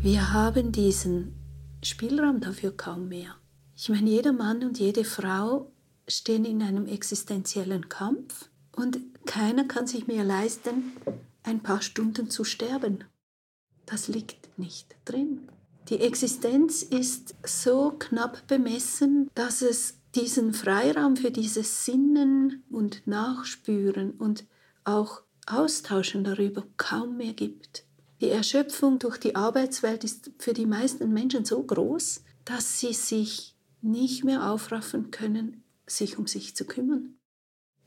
Wir haben diesen Spielraum dafür kaum mehr. Ich meine, jeder Mann und jede Frau stehen in einem existenziellen Kampf und keiner kann sich mehr leisten, ein paar Stunden zu sterben. Das liegt nicht drin. Die Existenz ist so knapp bemessen, dass es diesen Freiraum für dieses Sinnen und Nachspüren und auch Austauschen darüber kaum mehr gibt. Die Erschöpfung durch die Arbeitswelt ist für die meisten Menschen so groß, dass sie sich nicht mehr aufraffen können, sich um sich zu kümmern.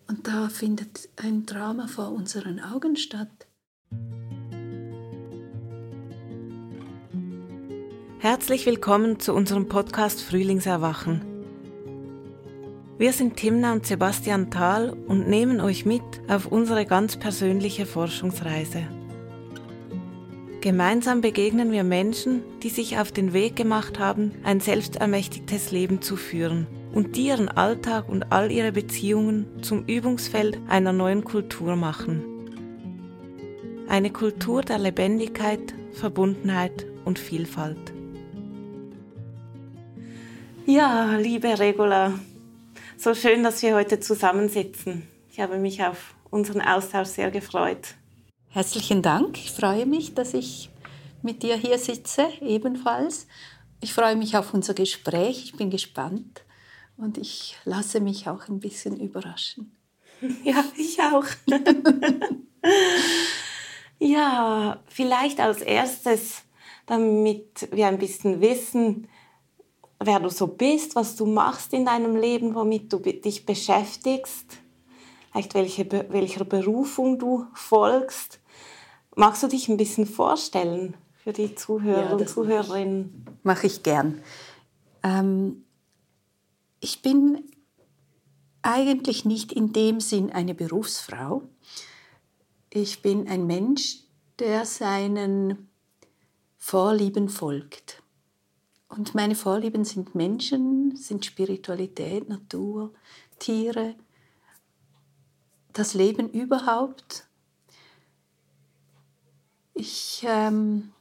Und da findet ein Drama vor unseren Augen statt. Herzlich willkommen zu unserem Podcast Frühlingserwachen. Wir sind Timna und Sebastian Thal und nehmen euch mit auf unsere ganz persönliche Forschungsreise. Gemeinsam begegnen wir Menschen, die sich auf den Weg gemacht haben, ein selbstermächtigtes Leben zu führen und die ihren Alltag und all ihre Beziehungen zum Übungsfeld einer neuen Kultur machen. Eine Kultur der Lebendigkeit, Verbundenheit und Vielfalt. Ja, liebe Regula, so schön, dass wir heute zusammensitzen. Ich habe mich auf unseren Austausch sehr gefreut. Herzlichen Dank. Ich freue mich, dass ich mit dir hier sitze, ebenfalls. Ich freue mich auf unser Gespräch. Ich bin gespannt und ich lasse mich auch ein bisschen überraschen. Ja, ich auch. ja, vielleicht als erstes, damit wir ein bisschen wissen, wer du so bist, was du machst in deinem Leben, womit du dich beschäftigst, vielleicht welche, welcher Berufung du folgst. Magst du dich ein bisschen vorstellen für die Zuhörer ja, und Zuhörerinnen? Mache ich gern. Ähm, ich bin eigentlich nicht in dem Sinn eine Berufsfrau. Ich bin ein Mensch, der seinen Vorlieben folgt. Und meine Vorlieben sind Menschen, sind Spiritualität, Natur, Tiere, das Leben überhaupt ich ähm,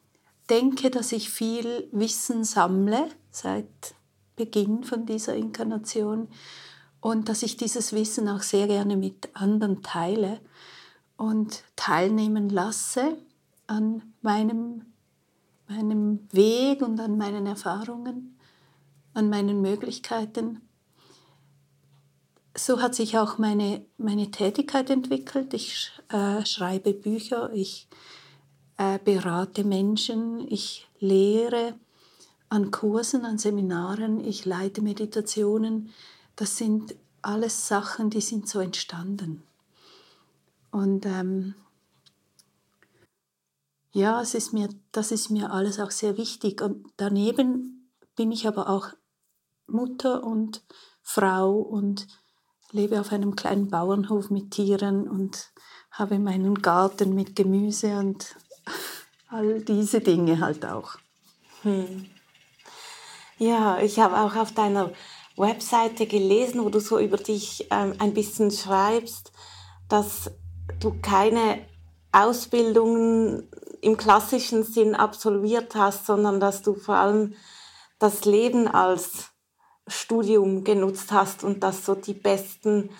denke, dass ich viel Wissen sammle seit Beginn von dieser Inkarnation und dass ich dieses Wissen auch sehr gerne mit anderen teile und teilnehmen lasse an meinem, meinem Weg und an meinen Erfahrungen, an meinen Möglichkeiten. So hat sich auch meine, meine Tätigkeit entwickelt. Ich äh, schreibe Bücher, ich äh, berate Menschen, ich lehre an Kursen, an Seminaren, ich leite Meditationen. Das sind alles Sachen, die sind so entstanden. Und ähm, ja, es ist mir, das ist mir alles auch sehr wichtig. Und daneben bin ich aber auch Mutter und Frau und lebe auf einem kleinen Bauernhof mit Tieren und habe meinen Garten mit Gemüse und all diese Dinge halt auch. Hm. Ja, ich habe auch auf deiner Webseite gelesen, wo du so über dich ähm, ein bisschen schreibst, dass du keine Ausbildungen im klassischen Sinn absolviert hast, sondern dass du vor allem das Leben als Studium genutzt hast und dass so die besten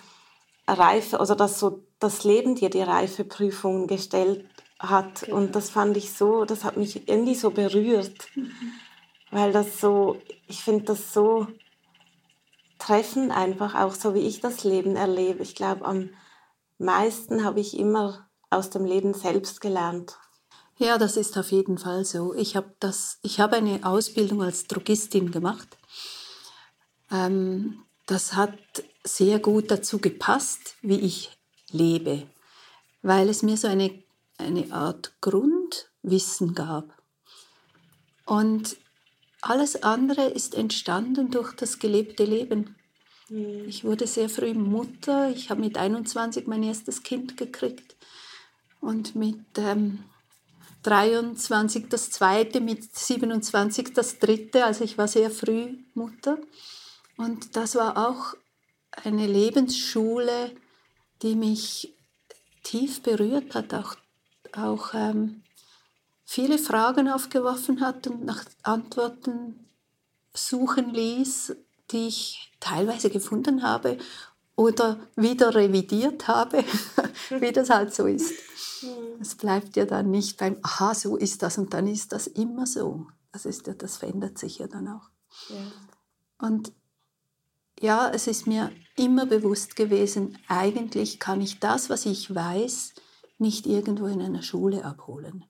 Reife, also dass so das Leben dir die Reifeprüfungen gestellt hat. Genau. Und das fand ich so, das hat mich irgendwie so berührt, mhm. weil das so, ich finde das so treffend einfach, auch so wie ich das Leben erlebe. Ich glaube, am meisten habe ich immer aus dem Leben selbst gelernt. Ja, das ist auf jeden Fall so. Ich habe hab eine Ausbildung als Drogistin gemacht. Ähm, das hat sehr gut dazu gepasst, wie ich lebe, weil es mir so eine eine Art Grundwissen gab. Und alles andere ist entstanden durch das gelebte Leben. Mhm. Ich wurde sehr früh Mutter. Ich habe mit 21 mein erstes Kind gekriegt und mit ähm, 23 das zweite, mit 27 das dritte. Also ich war sehr früh Mutter. Und das war auch eine Lebensschule, die mich tief berührt hat, auch auch ähm, viele Fragen aufgeworfen hat und nach Antworten suchen ließ, die ich teilweise gefunden habe oder wieder revidiert habe, wie das halt so ist. Hm. Es bleibt ja dann nicht beim, aha, so ist das und dann ist das immer so. Das, ist ja, das verändert sich ja dann auch. Ja. Und ja, es ist mir immer bewusst gewesen, eigentlich kann ich das, was ich weiß, nicht irgendwo in einer Schule abholen.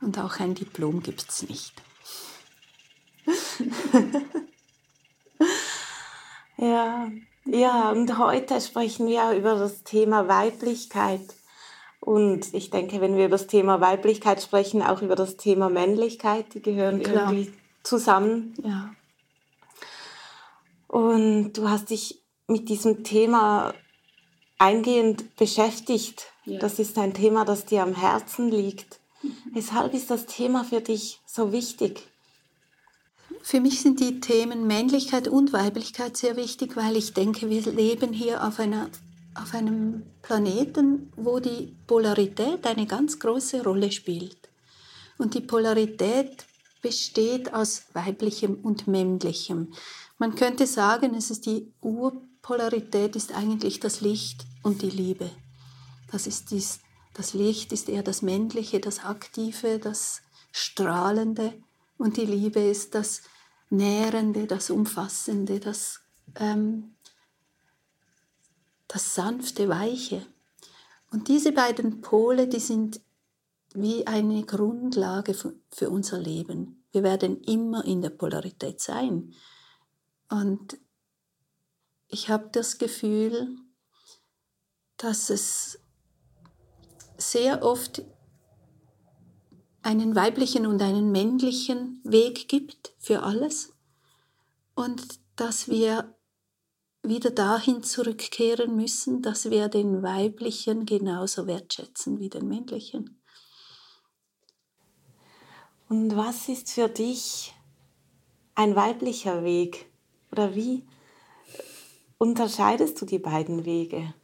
Und auch ein Diplom gibt es nicht. ja, ja, und heute sprechen wir über das Thema Weiblichkeit. Und ich denke, wenn wir über das Thema Weiblichkeit sprechen, auch über das Thema Männlichkeit, die gehören Klar. irgendwie zusammen. Ja. Und du hast dich mit diesem Thema eingehend beschäftigt. Ja. Das ist ein Thema, das dir am Herzen liegt. Mhm. Weshalb ist das Thema für dich so wichtig? Für mich sind die Themen Männlichkeit und Weiblichkeit sehr wichtig, weil ich denke, wir leben hier auf, einer, auf einem Planeten, wo die Polarität eine ganz große Rolle spielt. Und die Polarität besteht aus weiblichem und männlichem. Man könnte sagen, es ist die Urpolarität ist eigentlich das Licht und die Liebe. Das, ist dies, das Licht ist eher das Männliche, das Aktive, das Strahlende und die Liebe ist das Nährende, das Umfassende, das, ähm, das Sanfte, Weiche. Und diese beiden Pole, die sind wie eine Grundlage für, für unser Leben. Wir werden immer in der Polarität sein. Und ich habe das Gefühl, dass es sehr oft einen weiblichen und einen männlichen Weg gibt für alles und dass wir wieder dahin zurückkehren müssen, dass wir den weiblichen genauso wertschätzen wie den männlichen. Und was ist für dich ein weiblicher Weg? Oder wie unterscheidest du die beiden Wege?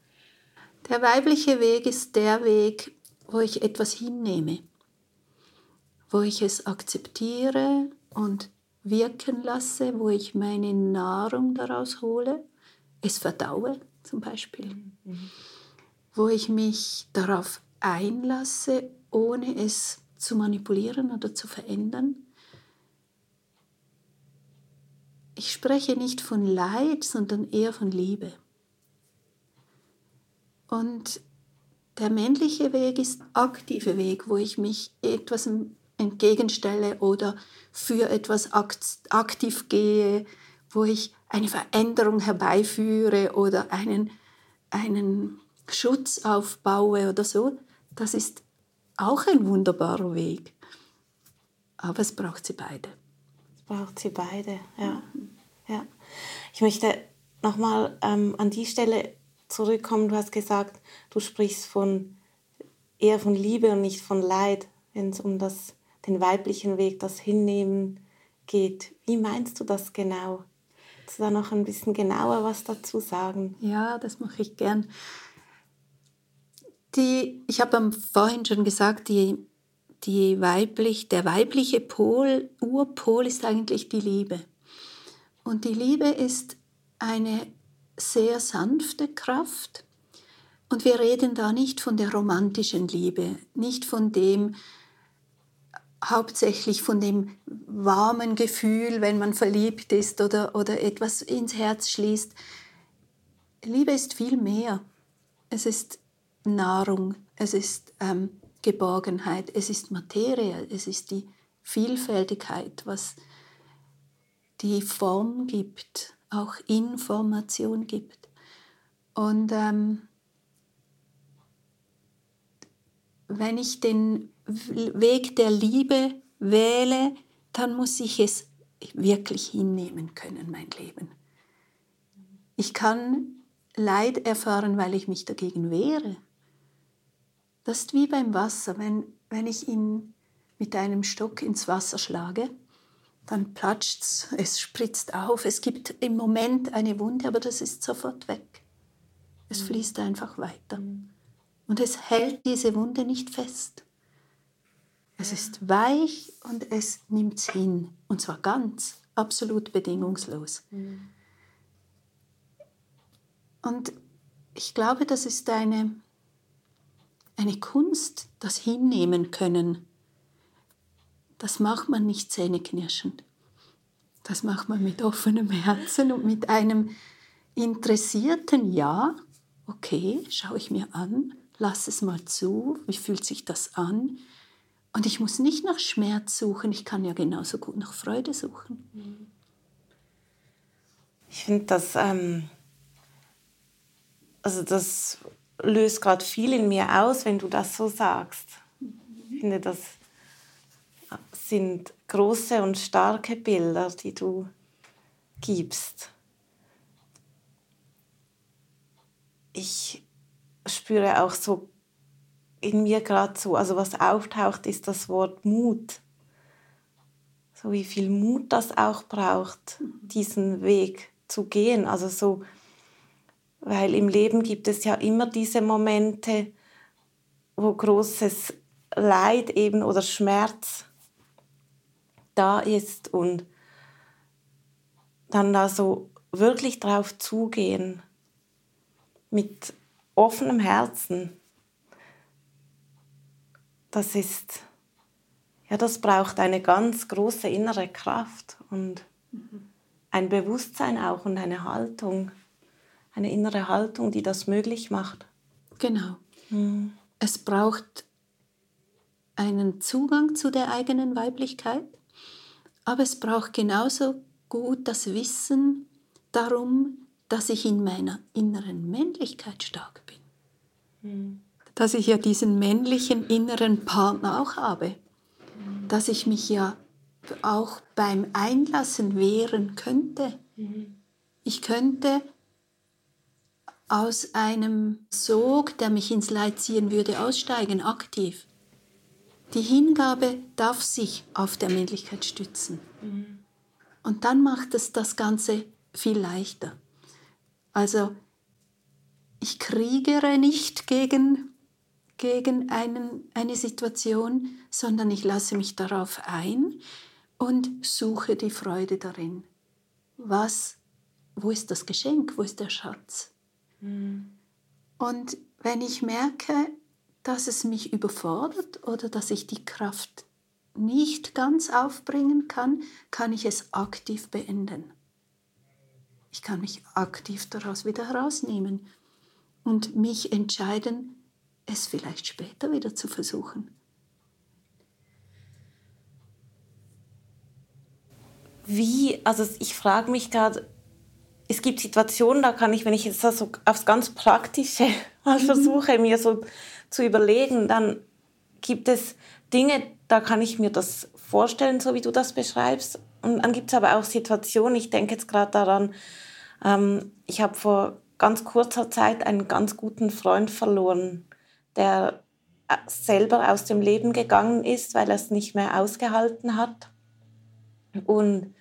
Der weibliche Weg ist der Weg, wo ich etwas hinnehme, wo ich es akzeptiere und wirken lasse, wo ich meine Nahrung daraus hole, es verdaue zum Beispiel, mhm. wo ich mich darauf einlasse, ohne es zu manipulieren oder zu verändern, Ich spreche nicht von Leid, sondern eher von Liebe. Und der männliche Weg ist aktive Weg, wo ich mich etwas entgegenstelle oder für etwas aktiv gehe, wo ich eine Veränderung herbeiführe oder einen, einen Schutz aufbaue oder so. Das ist auch ein wunderbarer Weg. Aber es braucht sie beide braucht sie beide, ja. ja. Ich möchte nochmal ähm, an die Stelle zurückkommen. Du hast gesagt, du sprichst von eher von Liebe und nicht von Leid, wenn es um das, den weiblichen Weg, das Hinnehmen geht. Wie meinst du das genau? Kannst du da noch ein bisschen genauer was dazu sagen? Ja, das mache ich gern. Die, ich habe vorhin schon gesagt, die die weiblich, der weibliche Pol, Urpol ist eigentlich die Liebe. Und die Liebe ist eine sehr sanfte Kraft. Und wir reden da nicht von der romantischen Liebe, nicht von dem, hauptsächlich von dem warmen Gefühl, wenn man verliebt ist oder, oder etwas ins Herz schließt. Liebe ist viel mehr. Es ist Nahrung, es ist ähm, Geborgenheit, es ist Materie, es ist die Vielfältigkeit, was die Form gibt, auch Information gibt. Und ähm, wenn ich den Weg der Liebe wähle, dann muss ich es wirklich hinnehmen können, mein Leben. Ich kann Leid erfahren, weil ich mich dagegen wehre. Das ist wie beim Wasser. Wenn, wenn ich ihn mit einem Stock ins Wasser schlage, dann platscht es, es spritzt auf. Es gibt im Moment eine Wunde, aber das ist sofort weg. Es mhm. fließt einfach weiter. Und es hält diese Wunde nicht fest. Es ist weich und es nimmt es hin. Und zwar ganz, absolut bedingungslos. Mhm. Und ich glaube, das ist eine, eine Kunst, das hinnehmen können. Das macht man nicht zähneknirschend. Das macht man mit offenem Herzen und mit einem interessierten Ja. Okay, schaue ich mir an, lass es mal zu, wie fühlt sich das an? Und ich muss nicht nach Schmerz suchen, ich kann ja genauso gut nach Freude suchen. Ich finde das, ähm, also das löst gerade viel in mir aus, wenn du das so sagst. Ich finde, das sind große und starke Bilder, die du gibst. Ich spüre auch so in mir gerade so, also was auftaucht, ist das Wort Mut. So wie viel Mut das auch braucht, diesen Weg zu gehen. Also so, weil im Leben gibt es ja immer diese Momente, wo großes Leid eben oder Schmerz da ist und dann da so wirklich drauf zugehen mit offenem Herzen das ist, ja, das braucht eine ganz große innere Kraft und ein Bewusstsein auch und eine Haltung, eine innere Haltung, die das möglich macht. Genau. Mhm. Es braucht einen Zugang zu der eigenen Weiblichkeit, aber es braucht genauso gut das Wissen darum, dass ich in meiner inneren Männlichkeit stark bin. Mhm dass ich ja diesen männlichen inneren Partner auch habe, dass ich mich ja auch beim Einlassen wehren könnte. Ich könnte aus einem Sog, der mich ins Leid ziehen würde, aussteigen, aktiv. Die Hingabe darf sich auf der Männlichkeit stützen. Und dann macht es das Ganze viel leichter. Also ich kriegere nicht gegen gegen einen, eine Situation, sondern ich lasse mich darauf ein und suche die Freude darin. Was, wo ist das Geschenk, wo ist der Schatz? Mhm. Und wenn ich merke, dass es mich überfordert oder dass ich die Kraft nicht ganz aufbringen kann, kann ich es aktiv beenden. Ich kann mich aktiv daraus wieder herausnehmen und mich entscheiden, es vielleicht später wieder zu versuchen. Wie, also ich frage mich gerade, es gibt Situationen, da kann ich, wenn ich jetzt das so aufs ganz Praktische mal mhm. versuche, mir so zu überlegen, dann gibt es Dinge, da kann ich mir das vorstellen, so wie du das beschreibst. Und dann gibt es aber auch Situationen, ich denke jetzt gerade daran, ähm, ich habe vor ganz kurzer Zeit einen ganz guten Freund verloren der äh, selber aus dem Leben gegangen ist, weil er es nicht mehr ausgehalten hat. Und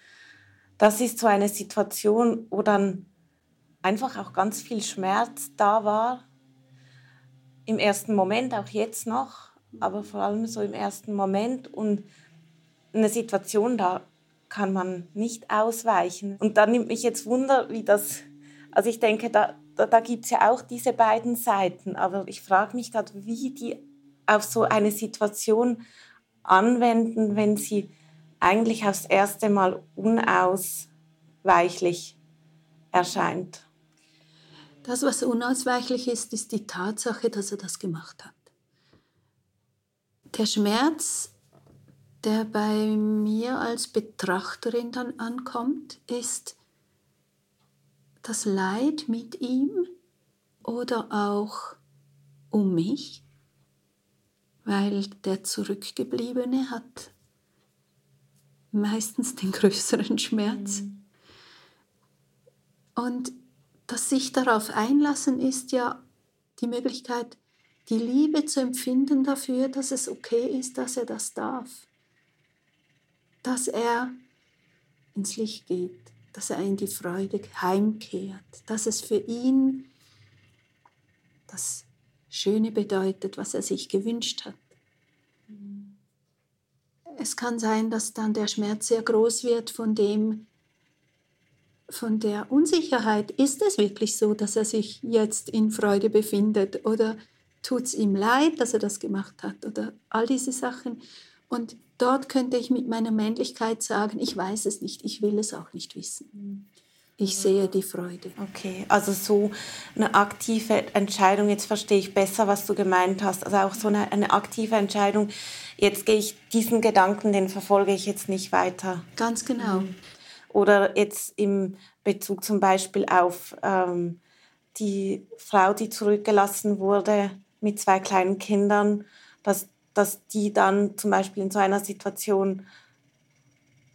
das ist so eine Situation, wo dann einfach auch ganz viel Schmerz da war. Im ersten Moment, auch jetzt noch, aber vor allem so im ersten Moment. Und eine Situation, da kann man nicht ausweichen. Und da nimmt mich jetzt Wunder, wie das, also ich denke, da, da, da gibt es ja auch diese beiden Seiten. Aber ich frage mich gerade, wie die auf so eine Situation anwenden, wenn sie eigentlich aufs erste Mal unausweichlich erscheint. Das, was unausweichlich ist, ist die Tatsache, dass er das gemacht hat. Der Schmerz, der bei mir als Betrachterin dann ankommt, ist, das Leid mit ihm oder auch um mich, weil der Zurückgebliebene hat meistens den größeren Schmerz. Mhm. Und das sich darauf einlassen ist ja die Möglichkeit, die Liebe zu empfinden dafür, dass es okay ist, dass er das darf, dass er ins Licht geht dass er in die Freude heimkehrt, dass es für ihn das Schöne bedeutet, was er sich gewünscht hat. es kann sein, dass dann der Schmerz sehr groß wird von dem, von der Unsicherheit. Ist es wirklich so, dass er sich jetzt in Freude befindet oder tut es ihm leid, dass er das gemacht hat oder all diese Sachen. Und dort könnte ich mit meiner Männlichkeit sagen, ich weiß es nicht, ich will es auch nicht wissen. Ich sehe die Freude. Okay, also so eine aktive Entscheidung, jetzt verstehe ich besser, was du gemeint hast. Also auch so eine, eine aktive Entscheidung, jetzt gehe ich diesen Gedanken, den verfolge ich jetzt nicht weiter. Ganz genau. Mhm. Oder jetzt im Bezug zum Beispiel auf ähm, die Frau, die zurückgelassen wurde mit zwei kleinen Kindern, dass, dass die dann zum Beispiel in so einer Situation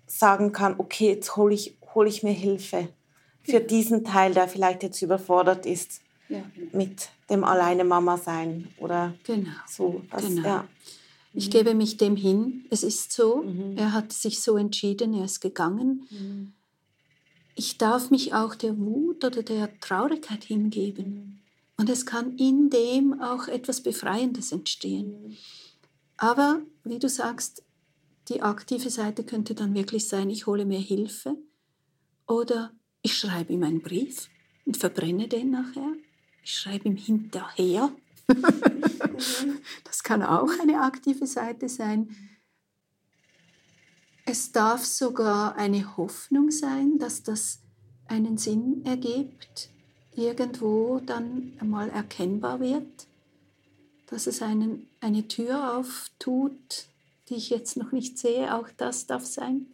sagen kann, okay, jetzt hole ich, hol ich mir Hilfe für diesen Teil, der vielleicht jetzt überfordert ist ja. mit dem alleine Mama sein oder genau. so. Das, genau. Ja. Ich gebe mich dem hin. Es ist so. Mhm. Er hat sich so entschieden. Er ist gegangen. Mhm. Ich darf mich auch der Wut oder der Traurigkeit hingeben. Mhm. Und es kann in dem auch etwas Befreiendes entstehen. Mhm. Aber wie du sagst, die aktive Seite könnte dann wirklich sein, ich hole mir Hilfe oder ich schreibe ihm einen Brief und verbrenne den nachher. Ich schreibe ihm hinterher. das kann auch eine aktive Seite sein. Es darf sogar eine Hoffnung sein, dass das einen Sinn ergibt, irgendwo dann einmal erkennbar wird, dass es einen, eine Tür auftut, die ich jetzt noch nicht sehe. Auch das darf sein.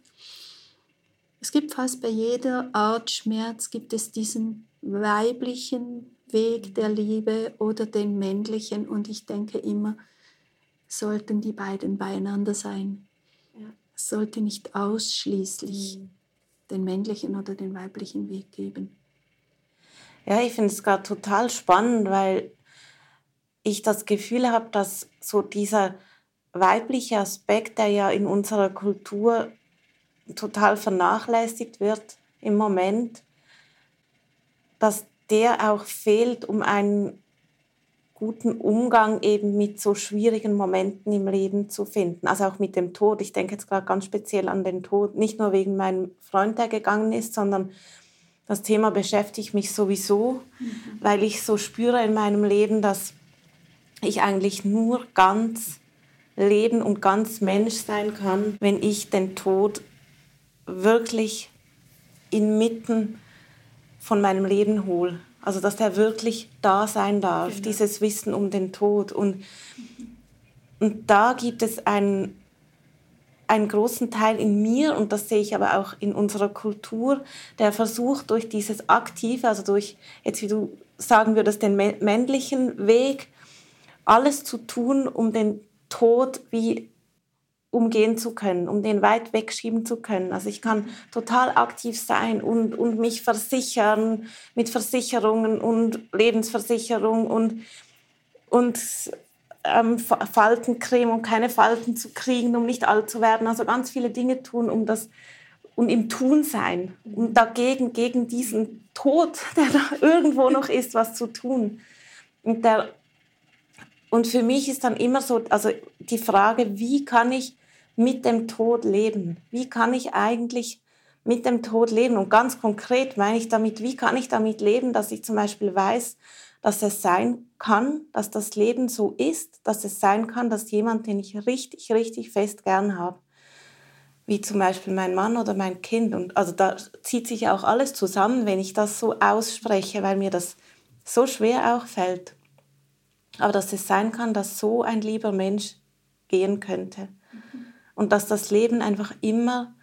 Es gibt fast bei jeder Art Schmerz gibt es diesen weiblichen Weg der Liebe oder den männlichen und ich denke immer, sollten die beiden beieinander sein. Ja. Es sollte nicht ausschließlich mhm. den männlichen oder den weiblichen Weg geben. Ja, ich finde es gerade total spannend, weil ich das Gefühl habe, dass so dieser weibliche Aspekt, der ja in unserer Kultur total vernachlässigt wird im Moment, dass der auch fehlt, um einen guten Umgang eben mit so schwierigen Momenten im Leben zu finden. Also auch mit dem Tod. Ich denke jetzt gerade ganz speziell an den Tod, nicht nur wegen meinem Freund, der gegangen ist, sondern das Thema beschäftigt mich sowieso, mhm. weil ich so spüre in meinem Leben, dass ich eigentlich nur ganz leben und ganz Mensch sein kann, wenn ich den Tod wirklich inmitten von meinem Leben hole. Also dass der wirklich da sein darf, genau. dieses Wissen um den Tod. Und, und da gibt es einen, einen großen Teil in mir, und das sehe ich aber auch in unserer Kultur, der versucht durch dieses Aktive, also durch, jetzt wie du sagen würdest, den männlichen Weg, alles zu tun, um den Tod wie umgehen zu können, um den weit wegschieben zu können. Also ich kann total aktiv sein und, und mich versichern mit Versicherungen und Lebensversicherung und, und ähm, Faltencreme, um keine Falten zu kriegen, um nicht alt zu werden. Also ganz viele Dinge tun, um das und im Tun sein und dagegen gegen diesen Tod, der da irgendwo noch ist, was zu tun. Und der und für mich ist dann immer so, also die Frage, wie kann ich mit dem Tod leben? Wie kann ich eigentlich mit dem Tod leben? Und ganz konkret meine ich damit, wie kann ich damit leben, dass ich zum Beispiel weiß, dass es sein kann, dass das Leben so ist, dass es sein kann, dass jemand, den ich richtig, richtig fest gern habe, wie zum Beispiel mein Mann oder mein Kind. Und also da zieht sich auch alles zusammen, wenn ich das so ausspreche, weil mir das so schwer auch fällt. Aber dass es sein kann, dass so ein lieber Mensch gehen könnte und dass das Leben einfach immer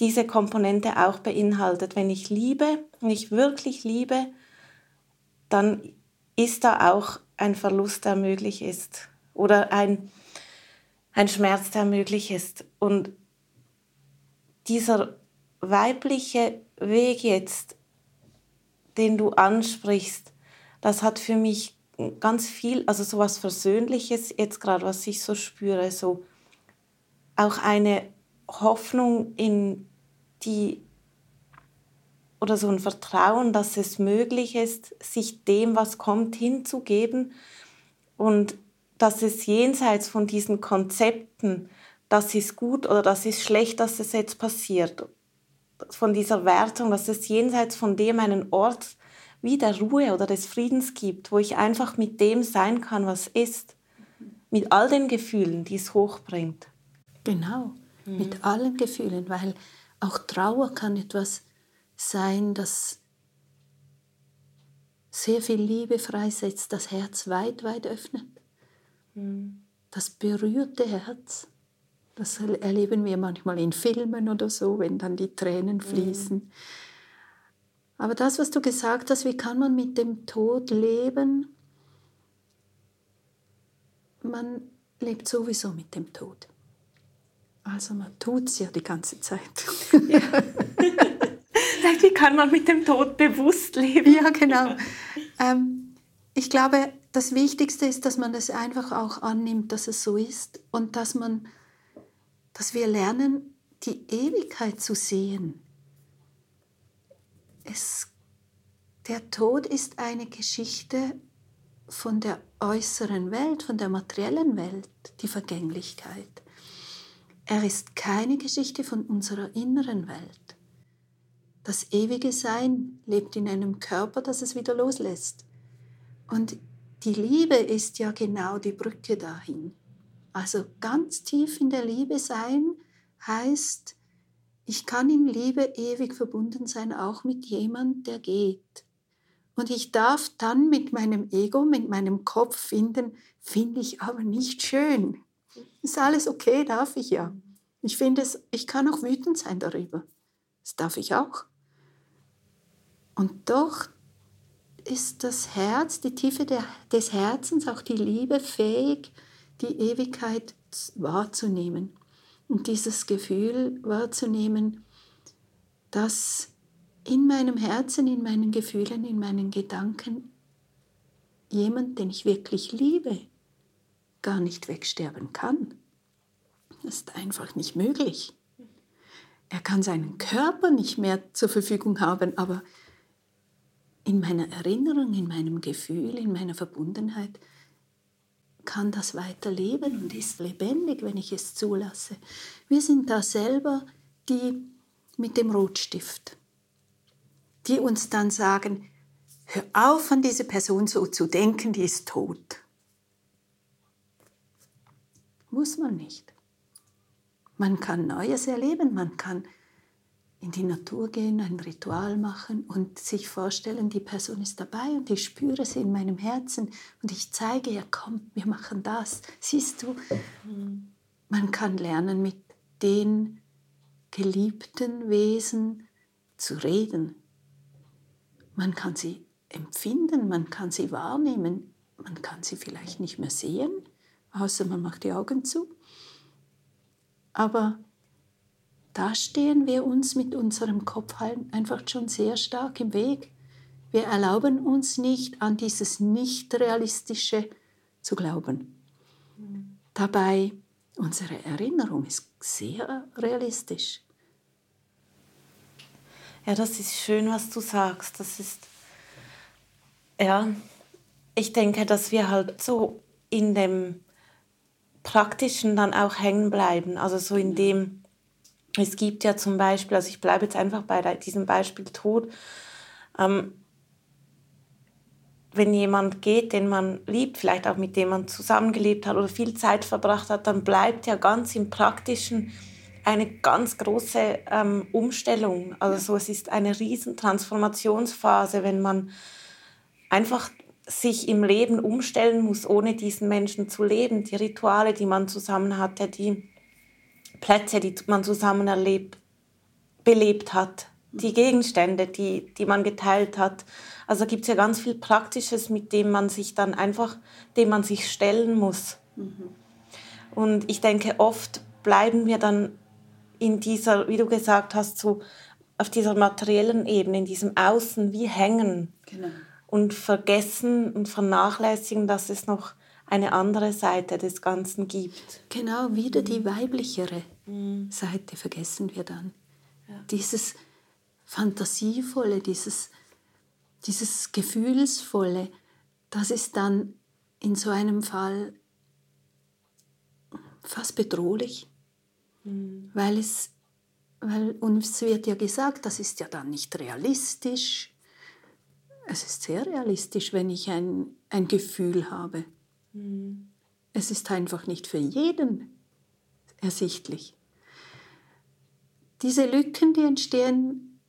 diese Komponente auch beinhaltet. Wenn ich liebe, wenn ich wirklich liebe, dann ist da auch ein Verlust, der möglich ist oder ein, ein Schmerz, der möglich ist. Und dieser weibliche Weg jetzt, den du ansprichst, das hat für mich ganz viel, also so was Versöhnliches jetzt gerade, was ich so spüre, so auch eine Hoffnung in die oder so ein Vertrauen, dass es möglich ist, sich dem, was kommt, hinzugeben und dass es jenseits von diesen Konzepten das ist gut oder das ist schlecht, dass es jetzt passiert. Von dieser Wertung, dass es jenseits von dem einen Ort wie der Ruhe oder des Friedens gibt, wo ich einfach mit dem sein kann, was ist, mit all den Gefühlen, die es hochbringt. Genau, mhm. mit allen Gefühlen, weil auch Trauer kann etwas sein, das sehr viel Liebe freisetzt, das Herz weit, weit öffnet. Mhm. Das berührte Herz. Das erleben wir manchmal in Filmen oder so, wenn dann die Tränen mhm. fließen. Mhm. Aber das, was du gesagt hast, wie kann man mit dem Tod leben? Man lebt sowieso mit dem Tod. Also man tut es ja die ganze Zeit. Ja. Wie kann man mit dem Tod bewusst leben? Ja, genau. Ähm, ich glaube, das Wichtigste ist, dass man es einfach auch annimmt, dass es so ist und dass man, dass wir lernen, die Ewigkeit zu sehen. Es, der Tod ist eine Geschichte von der äußeren Welt, von der materiellen Welt, die Vergänglichkeit. Er ist keine Geschichte von unserer inneren Welt. Das ewige Sein lebt in einem Körper, das es wieder loslässt. Und die Liebe ist ja genau die Brücke dahin. Also ganz tief in der Liebe sein heißt, ich kann in Liebe ewig verbunden sein, auch mit jemand, der geht. Und ich darf dann mit meinem Ego, mit meinem Kopf finden, finde ich aber nicht schön. Ist alles okay, darf ich ja. Ich finde es, ich kann auch wütend sein darüber. Das darf ich auch. Und doch ist das Herz, die Tiefe der, des Herzens, auch die Liebe fähig, die Ewigkeit wahrzunehmen und dieses Gefühl wahrzunehmen, dass in meinem Herzen, in meinen Gefühlen, in meinen Gedanken jemand, den ich wirklich liebe, gar nicht wegsterben kann. Das ist einfach nicht möglich. Er kann seinen Körper nicht mehr zur Verfügung haben, aber in meiner Erinnerung, in meinem Gefühl, in meiner Verbundenheit kann das weiterleben und ist lebendig, wenn ich es zulasse. Wir sind da selber die mit dem Rotstift, die uns dann sagen, hör auf an diese Person so zu denken, die ist tot. Muss man nicht. Man kann Neues erleben, man kann in die Natur gehen, ein Ritual machen und sich vorstellen, die Person ist dabei und ich spüre sie in meinem Herzen und ich zeige ihr, komm, wir machen das. Siehst du, man kann lernen, mit den geliebten Wesen zu reden. Man kann sie empfinden, man kann sie wahrnehmen, man kann sie vielleicht nicht mehr sehen, außer man macht die Augen zu. Aber da stehen wir uns mit unserem Kopf halt einfach schon sehr stark im Weg. Wir erlauben uns nicht, an dieses Nicht-Realistische zu glauben. Dabei, unsere Erinnerung ist sehr realistisch. Ja, das ist schön, was du sagst. Das ist, ja, ich denke, dass wir halt so in dem Praktischen dann auch hängen bleiben. Also so in dem, es gibt ja zum Beispiel, also ich bleibe jetzt einfach bei diesem Beispiel Tod, ähm, wenn jemand geht, den man liebt, vielleicht auch mit dem man zusammengelebt hat oder viel Zeit verbracht hat, dann bleibt ja ganz im Praktischen eine ganz große ähm, Umstellung. Also so, es ist eine riesen Transformationsphase, wenn man einfach sich im Leben umstellen muss, ohne diesen Menschen zu leben. Die Rituale, die man zusammen hatte, die Plätze, die man zusammen erlebt, belebt hat, die Gegenstände, die, die man geteilt hat. Also gibt es ja ganz viel Praktisches, mit dem man sich dann einfach, dem man sich stellen muss. Mhm. Und ich denke, oft bleiben wir dann in dieser, wie du gesagt hast, so auf dieser materiellen Ebene, in diesem Außen wie hängen genau. Und vergessen und vernachlässigen, dass es noch eine andere Seite des Ganzen gibt. Genau, wieder die weiblichere mhm. Seite vergessen wir dann. Ja. Dieses Fantasievolle, dieses, dieses Gefühlsvolle, das ist dann in so einem Fall fast bedrohlich. Mhm. Weil es, weil uns wird ja gesagt, das ist ja dann nicht realistisch. Es ist sehr realistisch, wenn ich ein, ein Gefühl habe. Mhm. Es ist einfach nicht für jeden ersichtlich. Diese Lücken, die entstehen,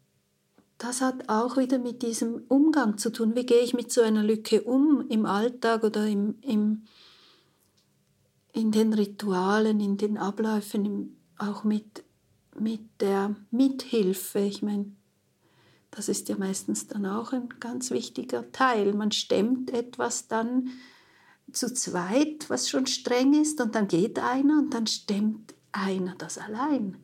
das hat auch wieder mit diesem Umgang zu tun. Wie gehe ich mit so einer Lücke um im Alltag oder im, im, in den Ritualen, in den Abläufen, auch mit, mit der Mithilfe. Ich meine, das ist ja meistens dann auch ein ganz wichtiger Teil. Man stemmt etwas dann zu zweit, was schon streng ist, und dann geht einer und dann stemmt einer das allein.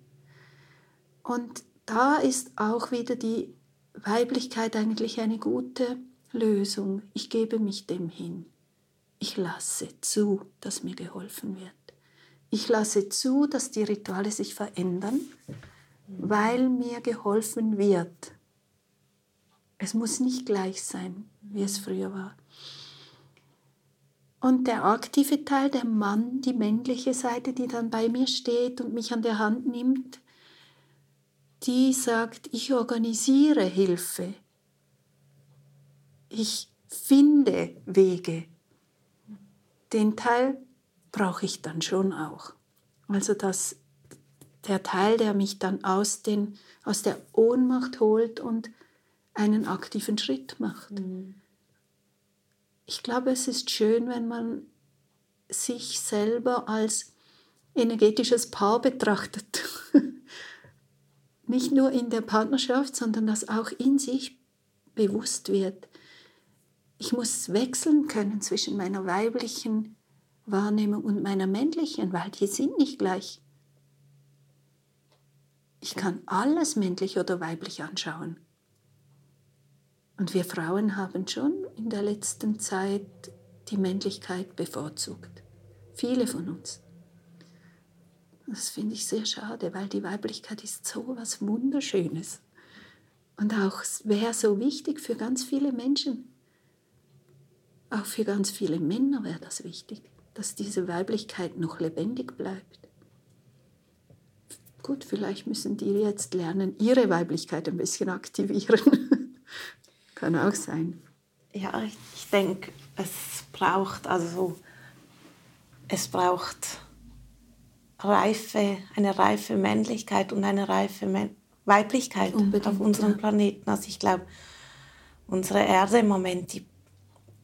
Und da ist auch wieder die Weiblichkeit eigentlich eine gute Lösung. Ich gebe mich dem hin. Ich lasse zu, dass mir geholfen wird. Ich lasse zu, dass die Rituale sich verändern, weil mir geholfen wird. Es muss nicht gleich sein, wie es früher war. Und der aktive Teil, der Mann, die männliche Seite, die dann bei mir steht und mich an der Hand nimmt, die sagt, ich organisiere Hilfe. Ich finde Wege. Den Teil brauche ich dann schon auch. Also dass der Teil, der mich dann aus, den, aus der Ohnmacht holt und einen aktiven Schritt macht. Mhm ich glaube, es ist schön, wenn man sich selber als energetisches Paar betrachtet. Nicht nur in der Partnerschaft, sondern dass auch in sich bewusst wird. Ich muss wechseln können zwischen meiner weiblichen Wahrnehmung und meiner männlichen, weil die sind nicht gleich. Ich kann alles männlich oder weiblich anschauen. Und wir Frauen haben schon in der letzten Zeit die Männlichkeit bevorzugt. Viele von uns. Das finde ich sehr schade, weil die Weiblichkeit ist so was Wunderschönes. Und auch wäre so wichtig für ganz viele Menschen. Auch für ganz viele Männer wäre das wichtig, dass diese Weiblichkeit noch lebendig bleibt. Gut, vielleicht müssen die jetzt lernen, ihre Weiblichkeit ein bisschen aktivieren. Kann auch sein. Ja, ich, ich denke, es braucht also es braucht reife, eine reife Männlichkeit und eine reife Mä Weiblichkeit Unbedingt, auf unserem ja. Planeten. Also ich glaube, unsere Erde im Moment, die,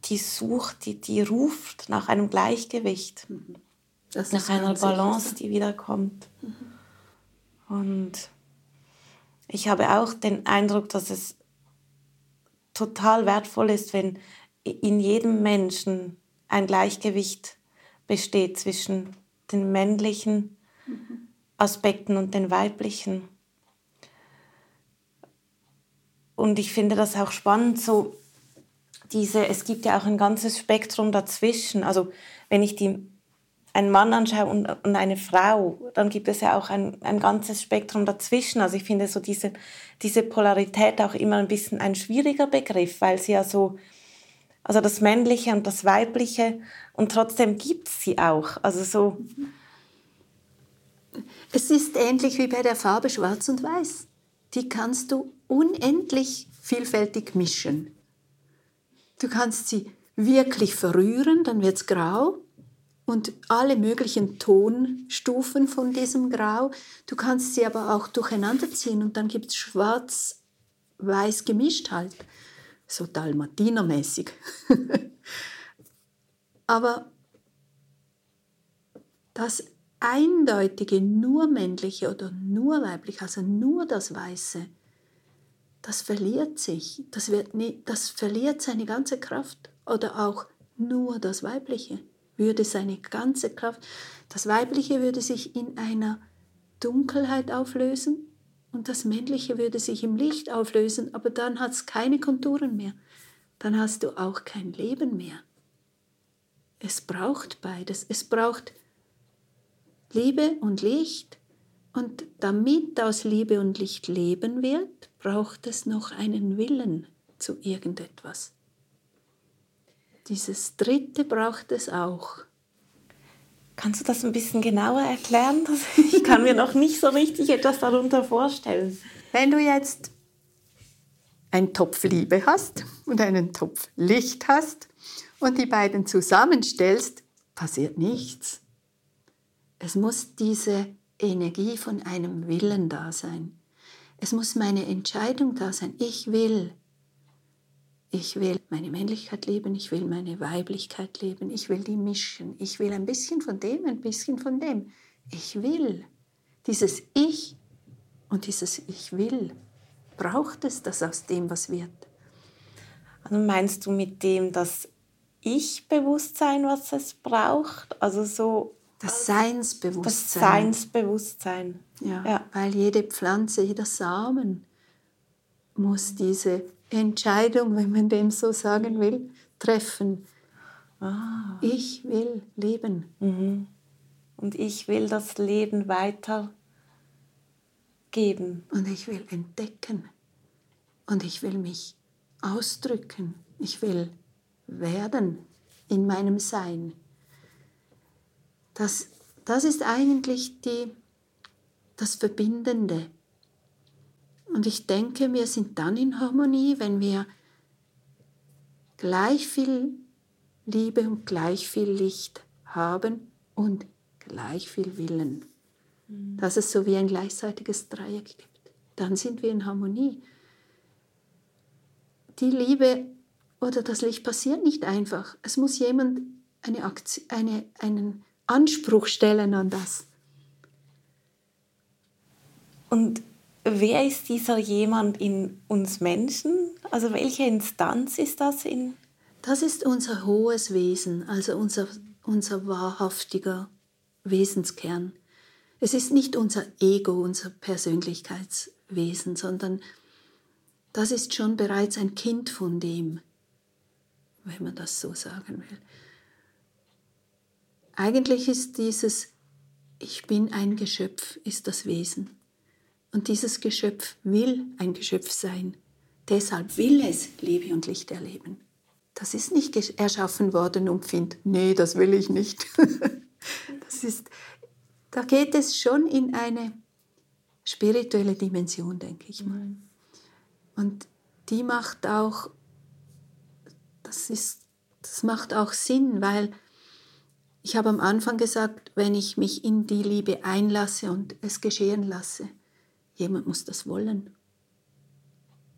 die sucht, die, die ruft nach einem Gleichgewicht, mhm. nach einer Balance, die wiederkommt. Mhm. Und ich habe auch den Eindruck, dass es total wertvoll ist, wenn in jedem Menschen ein Gleichgewicht besteht zwischen den männlichen Aspekten und den weiblichen. Und ich finde das auch spannend, so diese, es gibt ja auch ein ganzes Spektrum dazwischen. Also wenn ich die einen Mann anschaue und, und eine Frau, dann gibt es ja auch ein, ein ganzes Spektrum dazwischen. Also ich finde so diese, diese Polarität auch immer ein bisschen ein schwieriger Begriff, weil sie ja so, also das Männliche und das Weibliche und trotzdem gibt es sie auch. Also so. Es ist ähnlich wie bei der Farbe Schwarz und Weiß. Die kannst du unendlich vielfältig mischen. Du kannst sie wirklich verrühren, dann wird es grau und alle möglichen Tonstufen von diesem Grau. Du kannst sie aber auch durcheinander ziehen und dann gibt es schwarz-weiß gemischt halt. So Dalmatinermäßig. aber das eindeutige, nur männliche oder nur weibliche, also nur das Weiße, das verliert sich. Das, wird nie, das verliert seine ganze Kraft. Oder auch nur das Weibliche würde seine ganze Kraft, das Weibliche würde sich in einer Dunkelheit auflösen und das Männliche würde sich im Licht auflösen, aber dann hat es keine Konturen mehr. Dann hast du auch kein Leben mehr. Es braucht beides. Es braucht Liebe und Licht. Und damit aus Liebe und Licht leben wird, braucht es noch einen Willen zu irgendetwas. Dieses dritte braucht es auch. Kannst du das ein bisschen genauer erklären? Ich kann mir noch nicht so richtig etwas darunter vorstellen. Wenn du jetzt einen Topf Liebe hast und einen Topf Licht hast und die beiden zusammenstellst, passiert nichts. Es muss diese Energie von einem Willen da sein. Es muss meine Entscheidung da sein. Ich will. Ich will meine Männlichkeit leben, ich will meine Weiblichkeit leben, ich will die mischen, ich will ein bisschen von dem, ein bisschen von dem. Ich will. Dieses Ich und dieses Ich will braucht es das aus dem, was wird. Also meinst du mit dem das Ich-Bewusstsein, was es braucht? Also so das Seinsbewusstsein. Das Seinsbewusstsein. Ja, ja, weil jede Pflanze, jeder Samen muss diese Entscheidung, wenn man dem so sagen will, treffen. Ah. Ich will leben. Mhm. Und ich will das Leben weitergeben. Und ich will entdecken. Und ich will mich ausdrücken. Ich will werden in meinem Sein. Das, das ist eigentlich die, das Verbindende. Und ich denke, wir sind dann in Harmonie, wenn wir gleich viel Liebe und gleich viel Licht haben und gleich viel Willen. Mhm. Dass es so wie ein gleichzeitiges Dreieck gibt. Dann sind wir in Harmonie. Die Liebe oder das Licht passiert nicht einfach. Es muss jemand eine Aktion, eine, einen Anspruch stellen an das. Und wer ist dieser jemand in uns Menschen? Also welche Instanz ist das in? Das ist unser hohes Wesen, also unser, unser wahrhaftiger Wesenskern. Es ist nicht unser Ego, unser Persönlichkeitswesen, sondern das ist schon bereits ein Kind von dem, wenn man das so sagen will. Eigentlich ist dieses Ich bin ein Geschöpf, ist das Wesen. Und dieses Geschöpf will ein Geschöpf sein. Deshalb will es Liebe und Licht erleben. Das ist nicht erschaffen worden und findet, nee, das will ich nicht. das ist, da geht es schon in eine spirituelle Dimension, denke ich mal. Und die macht auch, das, ist, das macht auch Sinn, weil ich habe am Anfang gesagt, wenn ich mich in die Liebe einlasse und es geschehen lasse, jemand muss das wollen.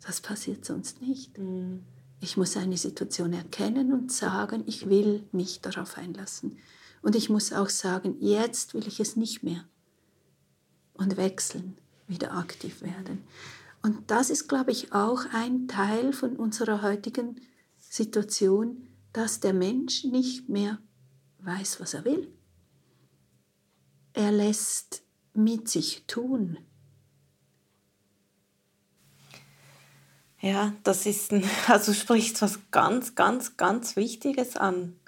Das passiert sonst nicht. Mhm. Ich muss eine Situation erkennen und sagen, ich will mich darauf einlassen. Und ich muss auch sagen, jetzt will ich es nicht mehr. Und wechseln, wieder aktiv werden. Und das ist, glaube ich, auch ein Teil von unserer heutigen Situation, dass der Mensch nicht mehr weiß, was er will. Er lässt mit sich tun. Ja, das ist ein, also spricht was ganz, ganz, ganz Wichtiges an.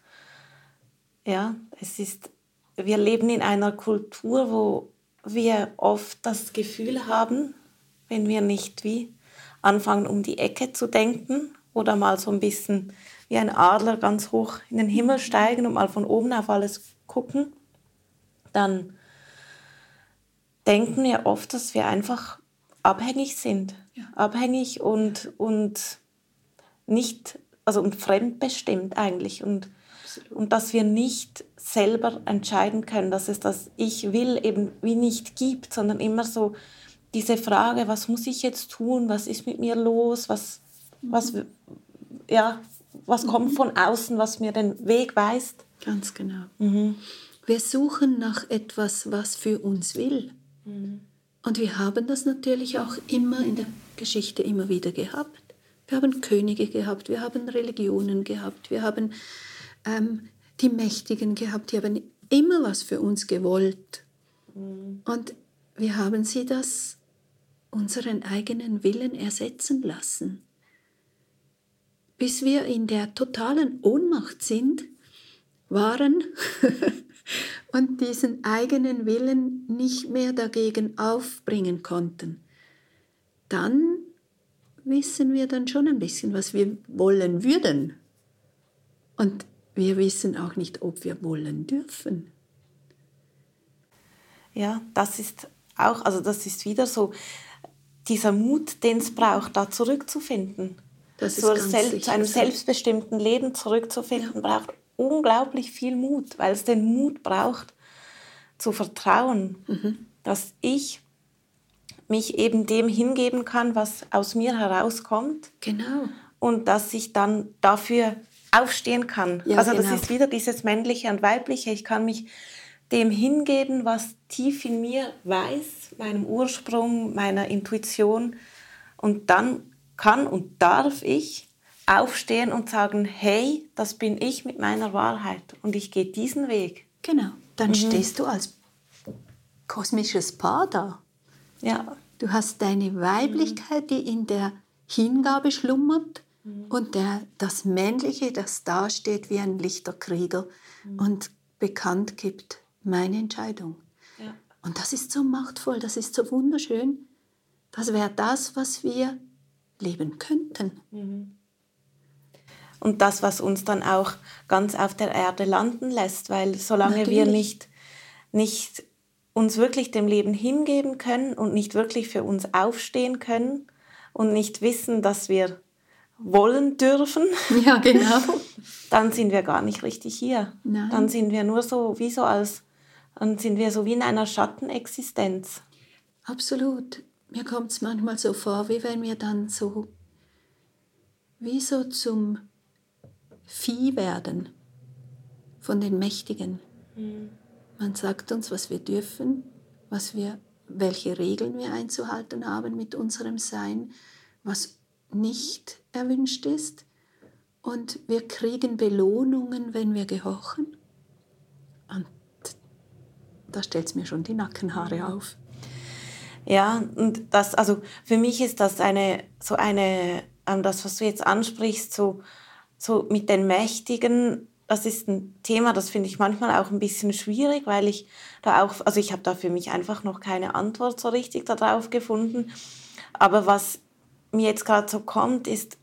Ja, es ist, wir leben in einer Kultur, wo wir oft das Gefühl haben, wenn wir nicht wie anfangen, um die Ecke zu denken oder mal so ein bisschen wie ein Adler ganz hoch in den Himmel steigen und mal von oben auf alles gucken, dann denken wir oft, dass wir einfach abhängig sind. Ja. Abhängig und, und nicht, also und fremdbestimmt eigentlich. Und, und dass wir nicht selber entscheiden können, dass es das Ich will eben wie nicht gibt, sondern immer so diese Frage, was muss ich jetzt tun, was ist mit mir los, was, was, ja, was kommt von außen, was mir den Weg weist. Ganz genau. Mhm. Wir suchen nach etwas, was für uns will. Mhm. Und wir haben das natürlich auch immer in der Geschichte immer wieder gehabt. Wir haben Könige gehabt, wir haben Religionen gehabt, wir haben ähm, die Mächtigen gehabt, die haben immer was für uns gewollt. Mhm. Und wir haben sie das unseren eigenen Willen ersetzen lassen bis wir in der totalen Ohnmacht sind, waren und diesen eigenen Willen nicht mehr dagegen aufbringen konnten. Dann wissen wir dann schon ein bisschen, was wir wollen würden. Und wir wissen auch nicht, ob wir wollen dürfen. ja, das ist auch, also das ist wieder so dieser Mut, den es braucht, da zurückzufinden. Das so selbst, zu einem selbstbestimmten Leben zurückzufinden, ja. braucht unglaublich viel Mut, weil es den Mut braucht, zu vertrauen, mhm. dass ich mich eben dem hingeben kann, was aus mir herauskommt. Genau. Und dass ich dann dafür aufstehen kann. Ja, also das genau. ist wieder dieses männliche und weibliche. Ich kann mich dem hingeben, was tief in mir weiß, meinem Ursprung, meiner Intuition. Und dann kann und darf ich aufstehen und sagen, hey, das bin ich mit meiner Wahrheit und ich gehe diesen Weg. Genau, dann mhm. stehst du als kosmisches Paar da. Ja. Du hast deine Weiblichkeit, die in der Hingabe schlummert mhm. und der, das Männliche, das dasteht wie ein Lichterkrieger mhm. und bekannt gibt, meine Entscheidung. Ja. Und das ist so machtvoll, das ist so wunderschön. Das wäre das, was wir leben könnten. Mhm. Und das, was uns dann auch ganz auf der Erde landen lässt, weil solange Natürlich. wir nicht, nicht uns wirklich dem Leben hingeben können und nicht wirklich für uns aufstehen können und nicht wissen, dass wir wollen dürfen, ja, genau. dann sind wir gar nicht richtig hier. Nein. Dann sind wir nur so wie so als, dann sind wir so wie in einer Schattenexistenz. Absolut mir kommt es manchmal so vor, wie wenn wir dann so, wie so zum Vieh werden von den Mächtigen. Man sagt uns, was wir dürfen, was wir, welche Regeln wir einzuhalten haben mit unserem Sein, was nicht erwünscht ist. Und wir kriegen Belohnungen, wenn wir gehorchen. Und da stellt es mir schon die Nackenhaare auf. Ja, und das, also für mich ist das eine, so eine, ähm, das, was du jetzt ansprichst, so, so mit den Mächtigen, das ist ein Thema, das finde ich manchmal auch ein bisschen schwierig, weil ich da auch, also ich habe da für mich einfach noch keine Antwort so richtig darauf gefunden. Aber was mir jetzt gerade so kommt, ist,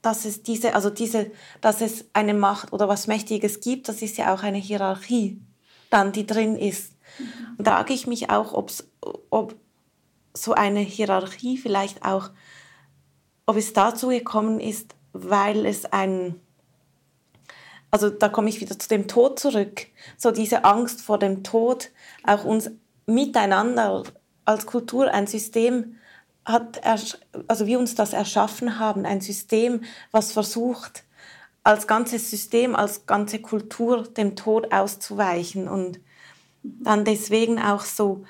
dass es diese, also diese, dass es eine Macht oder was Mächtiges gibt, das ist ja auch eine Hierarchie, dann die drin ist. Mhm. Frage ich mich auch, ob's, ob so eine Hierarchie vielleicht auch, ob es dazu gekommen ist, weil es ein, also da komme ich wieder zu dem Tod zurück, so diese Angst vor dem Tod, auch uns miteinander als Kultur ein System hat, also wir uns das erschaffen haben, ein System, was versucht, als ganzes System, als ganze Kultur dem Tod auszuweichen und dann deswegen auch so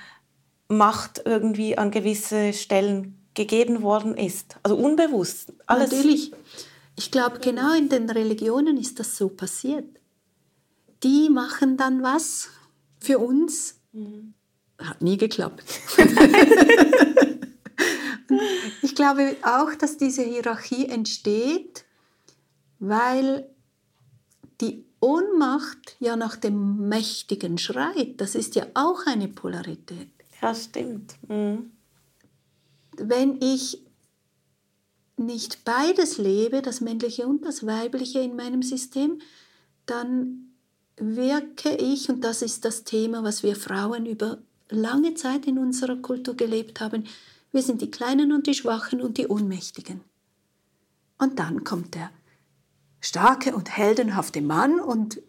Macht irgendwie an gewisse Stellen gegeben worden ist. Also unbewusst. Alles. Natürlich. Ich glaube, genau in den Religionen ist das so passiert. Die machen dann was für uns. Mhm. Hat nie geklappt. ich glaube auch, dass diese Hierarchie entsteht, weil die Ohnmacht ja nach dem Mächtigen schreit. Das ist ja auch eine Polarität. Ja, stimmt. Mhm. Wenn ich nicht beides lebe, das männliche und das weibliche in meinem System, dann wirke ich, und das ist das Thema, was wir Frauen über lange Zeit in unserer Kultur gelebt haben, wir sind die Kleinen und die Schwachen und die Ohnmächtigen. Und dann kommt der starke und heldenhafte Mann und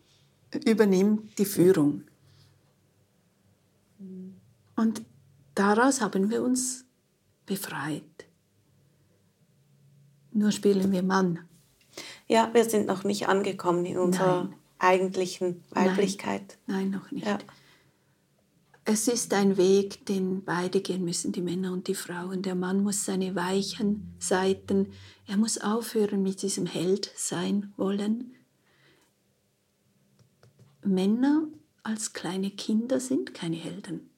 übernimmt die Führung. Und daraus haben wir uns befreit. Nur spielen wir Mann. Ja, wir sind noch nicht angekommen in unserer Nein. eigentlichen Weiblichkeit. Nein, Nein noch nicht. Ja. Es ist ein Weg, den beide gehen müssen, die Männer und die Frauen. Der Mann muss seine weichen Seiten, er muss aufhören mit diesem Held sein wollen. Männer als kleine Kinder sind keine Helden.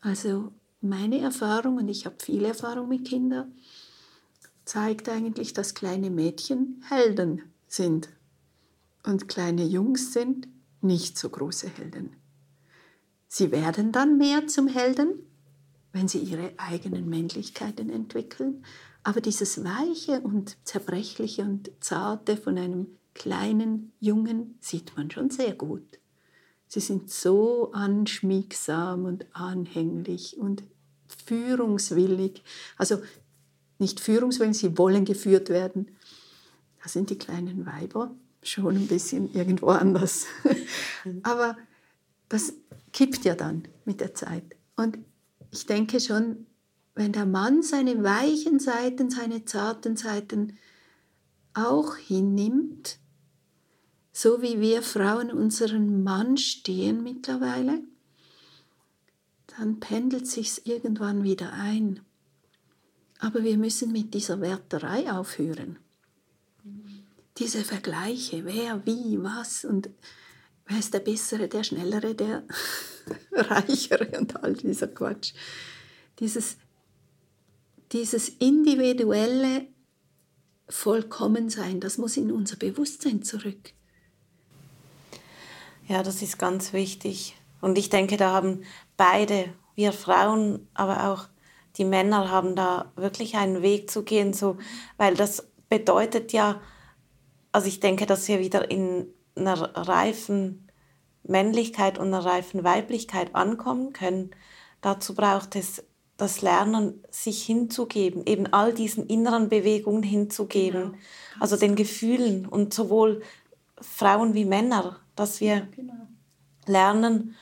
Also meine Erfahrung, und ich habe viel Erfahrung mit Kindern, zeigt eigentlich, dass kleine Mädchen Helden sind und kleine Jungs sind nicht so große Helden. Sie werden dann mehr zum Helden, wenn sie ihre eigenen Männlichkeiten entwickeln, aber dieses Weiche und Zerbrechliche und Zarte von einem kleinen Jungen sieht man schon sehr gut. Sie sind so anschmiegsam und anhänglich und führungswillig. Also nicht führungswillig, sie wollen geführt werden. Da sind die kleinen Weiber schon ein bisschen irgendwo anders. Aber das kippt ja dann mit der Zeit. Und ich denke schon, wenn der Mann seine weichen Seiten, seine zarten Seiten auch hinnimmt, so wie wir Frauen unseren Mann stehen mittlerweile, dann pendelt sich's irgendwann wieder ein. Aber wir müssen mit dieser Wärterei aufhören. Diese Vergleiche, wer, wie, was und wer ist der Bessere, der Schnellere, der Reichere und all dieser Quatsch. Dieses, dieses individuelle Vollkommensein, das muss in unser Bewusstsein zurück. Ja, das ist ganz wichtig. Und ich denke, da haben beide, wir Frauen, aber auch die Männer haben da wirklich einen Weg zu gehen, so, weil das bedeutet ja, also ich denke, dass wir wieder in einer reifen Männlichkeit und einer reifen Weiblichkeit ankommen können. Dazu braucht es das Lernen, sich hinzugeben, eben all diesen inneren Bewegungen hinzugeben, genau. also den Gefühlen und sowohl Frauen wie Männer, dass wir genau. lernen,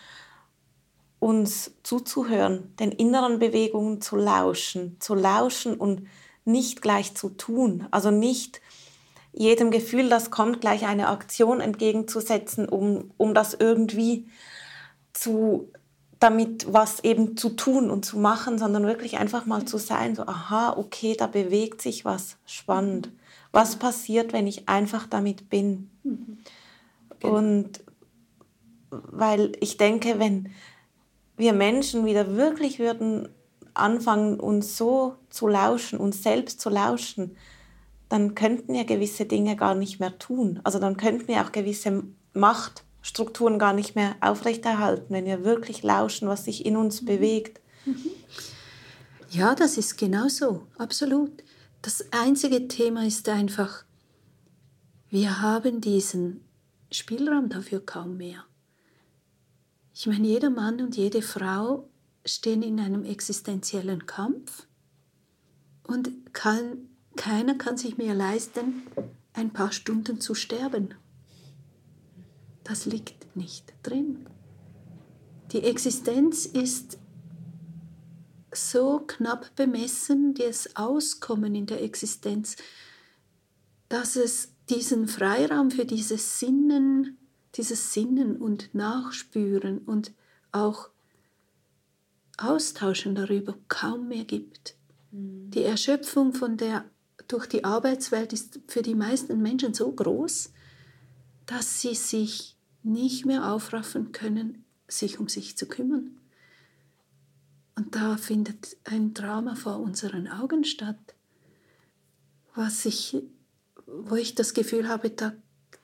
uns zuzuhören, den inneren Bewegungen zu lauschen, zu lauschen und nicht gleich zu tun, also nicht jedem Gefühl, das kommt, gleich eine Aktion entgegenzusetzen, um, um das irgendwie zu, damit was eben zu tun und zu machen, sondern wirklich einfach mal zu sein, so, aha, okay, da bewegt sich was, spannend. Was passiert, wenn ich einfach damit bin? Mhm. Genau. Und weil ich denke, wenn, wir Menschen wieder wirklich würden anfangen, uns so zu lauschen, uns selbst zu lauschen, dann könnten wir gewisse Dinge gar nicht mehr tun. Also dann könnten wir auch gewisse Machtstrukturen gar nicht mehr aufrechterhalten, wenn wir wirklich lauschen, was sich in uns mhm. bewegt. Ja, das ist genau so, absolut. Das einzige Thema ist einfach, wir haben diesen Spielraum dafür kaum mehr. Ich meine, jeder Mann und jede Frau stehen in einem existenziellen Kampf und kann, keiner kann sich mehr leisten, ein paar Stunden zu sterben. Das liegt nicht drin. Die Existenz ist so knapp bemessen, das Auskommen in der Existenz, dass es diesen Freiraum für dieses Sinnen, dieses Sinnen und Nachspüren und auch Austauschen darüber kaum mehr gibt. Mhm. Die Erschöpfung von der durch die Arbeitswelt ist für die meisten Menschen so groß, dass sie sich nicht mehr aufraffen können, sich um sich zu kümmern. Und da findet ein Drama vor unseren Augen statt, was ich, wo ich das Gefühl habe, da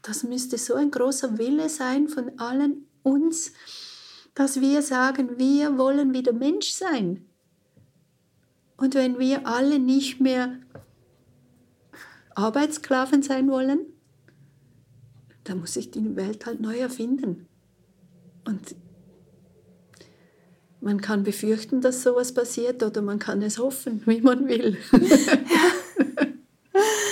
das müsste so ein großer Wille sein von allen uns, dass wir sagen, wir wollen wieder Mensch sein. Und wenn wir alle nicht mehr Arbeitssklaven sein wollen, dann muss sich die Welt halt neu erfinden. Und man kann befürchten, dass sowas passiert oder man kann es hoffen, wie man will. ja.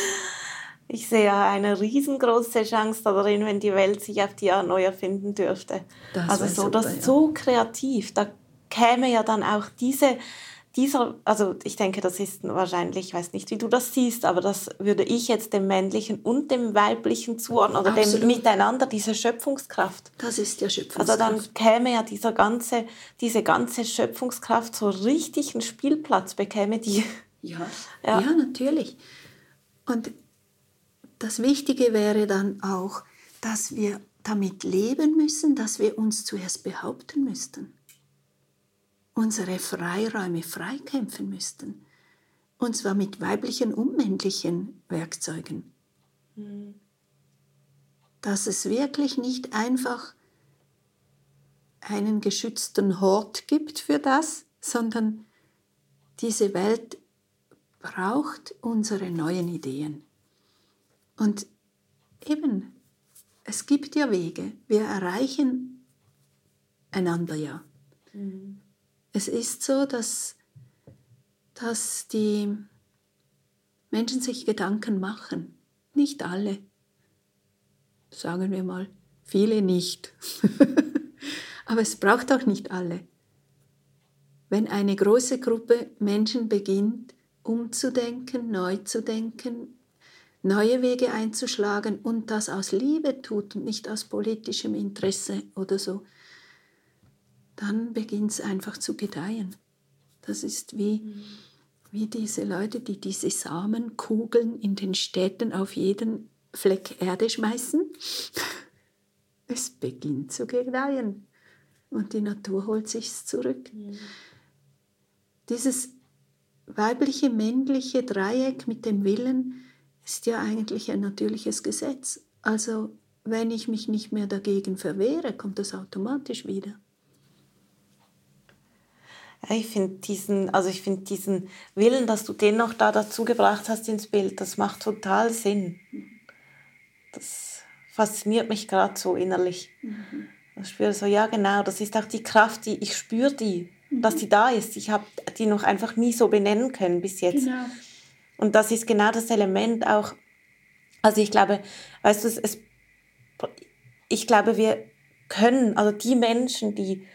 Ich sehe eine riesengroße Chance darin, wenn die Welt sich auf die Art neu erfinden dürfte. Das also so, super, das ja. so kreativ. Da käme ja dann auch diese, dieser, also ich denke, das ist wahrscheinlich, ich weiß nicht, wie du das siehst, aber das würde ich jetzt dem männlichen und dem weiblichen zuordnen oder Absolut. dem miteinander, diese Schöpfungskraft. Das ist ja Schöpfungskraft. Also dann käme ja dieser ganze, diese ganze Schöpfungskraft so richtig einen Spielplatz, bekäme die. Ja, ja. ja natürlich. Und das Wichtige wäre dann auch, dass wir damit leben müssen, dass wir uns zuerst behaupten müssten, unsere Freiräume freikämpfen müssten, und zwar mit weiblichen und männlichen Werkzeugen. Dass es wirklich nicht einfach einen geschützten Hort gibt für das, sondern diese Welt braucht unsere neuen Ideen. Und eben, es gibt ja Wege. Wir erreichen einander ja. Mhm. Es ist so, dass, dass die Menschen sich Gedanken machen. Nicht alle. Sagen wir mal, viele nicht. Aber es braucht auch nicht alle. Wenn eine große Gruppe Menschen beginnt, umzudenken, neu zu denken, neue Wege einzuschlagen und das aus Liebe tut und nicht aus politischem Interesse oder so, dann beginnt es einfach zu gedeihen. Das ist wie, mhm. wie diese Leute, die diese Samenkugeln in den Städten auf jeden Fleck Erde schmeißen. Es beginnt zu gedeihen und die Natur holt sich zurück. Mhm. Dieses weibliche, männliche Dreieck mit dem Willen ist ja eigentlich ein natürliches Gesetz. Also wenn ich mich nicht mehr dagegen verwehre, kommt das automatisch wieder. Ja, ich finde diesen, also ich finde diesen Willen, dass du den noch da dazu gebracht hast ins Bild, das macht total Sinn. Das fasziniert mich gerade so innerlich. Mhm. Ich spüre so, ja genau, das ist auch die Kraft, die ich spüre die, mhm. dass die da ist. Ich habe die noch einfach nie so benennen können bis jetzt. Genau. Und das ist genau das Element auch. Also ich glaube, weißt du, es, ich glaube, wir können, also die Menschen, die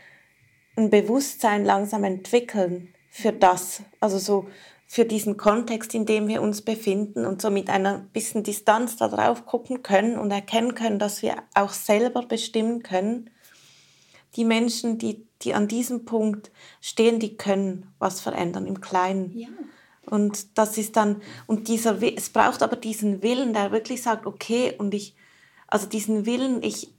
ein Bewusstsein langsam entwickeln für das, also so für diesen Kontext, in dem wir uns befinden und so mit einer bisschen Distanz da drauf gucken können und erkennen können, dass wir auch selber bestimmen können. Die Menschen, die, die an diesem Punkt stehen, die können was verändern im Kleinen. Ja. Und das ist dann, und dieser, es braucht aber diesen Willen, der wirklich sagt, okay, und ich, also diesen Willen, ich,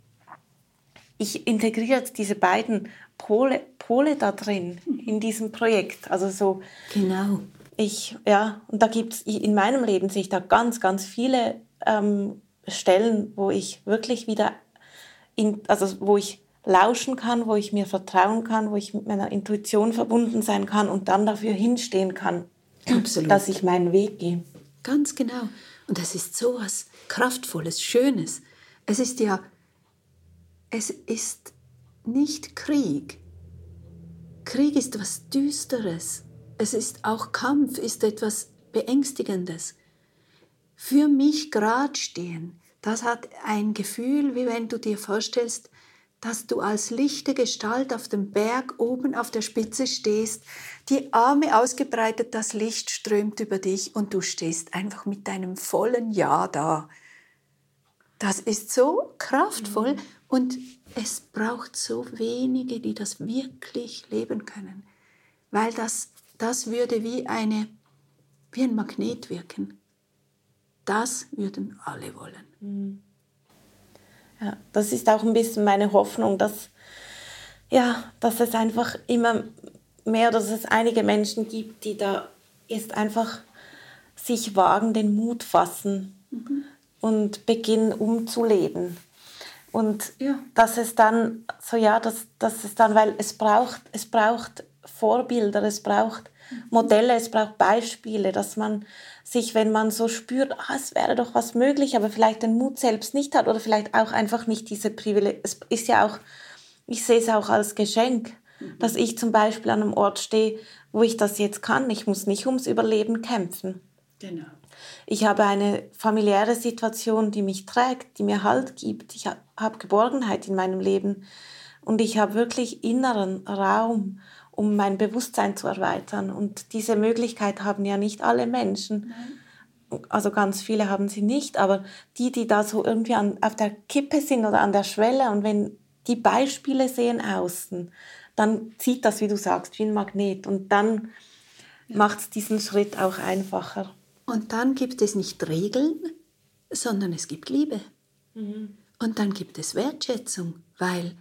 ich integriere jetzt diese beiden Pole, Pole da drin in diesem Projekt. Also so. Genau. Ich, ja, und da gibt es, in meinem Leben sehe ich da ganz, ganz viele ähm, Stellen, wo ich wirklich wieder, in, also wo ich lauschen kann, wo ich mir vertrauen kann, wo ich mit meiner Intuition verbunden sein kann und dann dafür hinstehen kann, Absolut. dass ich meinen Weg gehe. Ganz genau. Und das ist so was Kraftvolles, Schönes. Es ist ja, es ist nicht Krieg. Krieg ist was Düsteres. Es ist auch Kampf, ist etwas Beängstigendes. Für mich gerade stehen, das hat ein Gefühl, wie wenn du dir vorstellst, dass du als lichte Gestalt auf dem Berg oben auf der Spitze stehst, die Arme ausgebreitet, das Licht strömt über dich und du stehst einfach mit deinem vollen Ja da. Das ist so kraftvoll mhm. und es braucht so wenige, die das wirklich leben können, weil das, das würde wie, eine, wie ein Magnet wirken. Das würden alle wollen. Mhm. Ja, das ist auch ein bisschen meine Hoffnung, dass, ja, dass es einfach immer mehr, dass es einige Menschen gibt, die da jetzt einfach sich wagen, den Mut fassen mhm. und beginnen umzuleben. Und ja. dass es dann, so ja, dass, dass es dann, weil es braucht, es braucht Vorbilder, es braucht Modelle, es braucht Beispiele, dass man sich, wenn man so spürt, ah, es wäre doch was möglich, aber vielleicht den Mut selbst nicht hat oder vielleicht auch einfach nicht diese Privilegien. Es ist ja auch, ich sehe es auch als Geschenk, mhm. dass ich zum Beispiel an einem Ort stehe, wo ich das jetzt kann. Ich muss nicht ums Überleben kämpfen. Genau. Ich habe eine familiäre Situation, die mich trägt, die mir Halt gibt. Ich habe Geborgenheit in meinem Leben und ich habe wirklich inneren Raum, um mein Bewusstsein zu erweitern. Und diese Möglichkeit haben ja nicht alle Menschen. Nein. Also ganz viele haben sie nicht, aber die, die da so irgendwie an, auf der Kippe sind oder an der Schwelle und wenn die Beispiele sehen außen, dann zieht das, wie du sagst, wie ein Magnet und dann ja. macht es diesen Schritt auch einfacher. Und dann gibt es nicht Regeln, sondern es gibt Liebe. Mhm. Und dann gibt es Wertschätzung, weil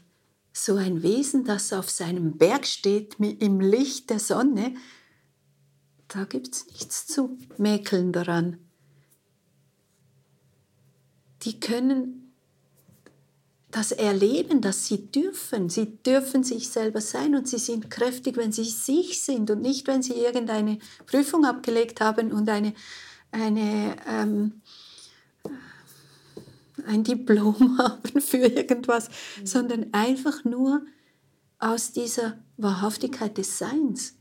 so ein Wesen, das auf seinem Berg steht im Licht der Sonne, da gibt es nichts zu mäkeln daran. Die können das erleben, dass sie dürfen. Sie dürfen sich selber sein und sie sind kräftig, wenn sie sich sind und nicht, wenn sie irgendeine Prüfung abgelegt haben und eine, eine, ähm, ein Diplom haben für irgendwas, mhm. sondern einfach nur aus dieser Wahrhaftigkeit des Seins.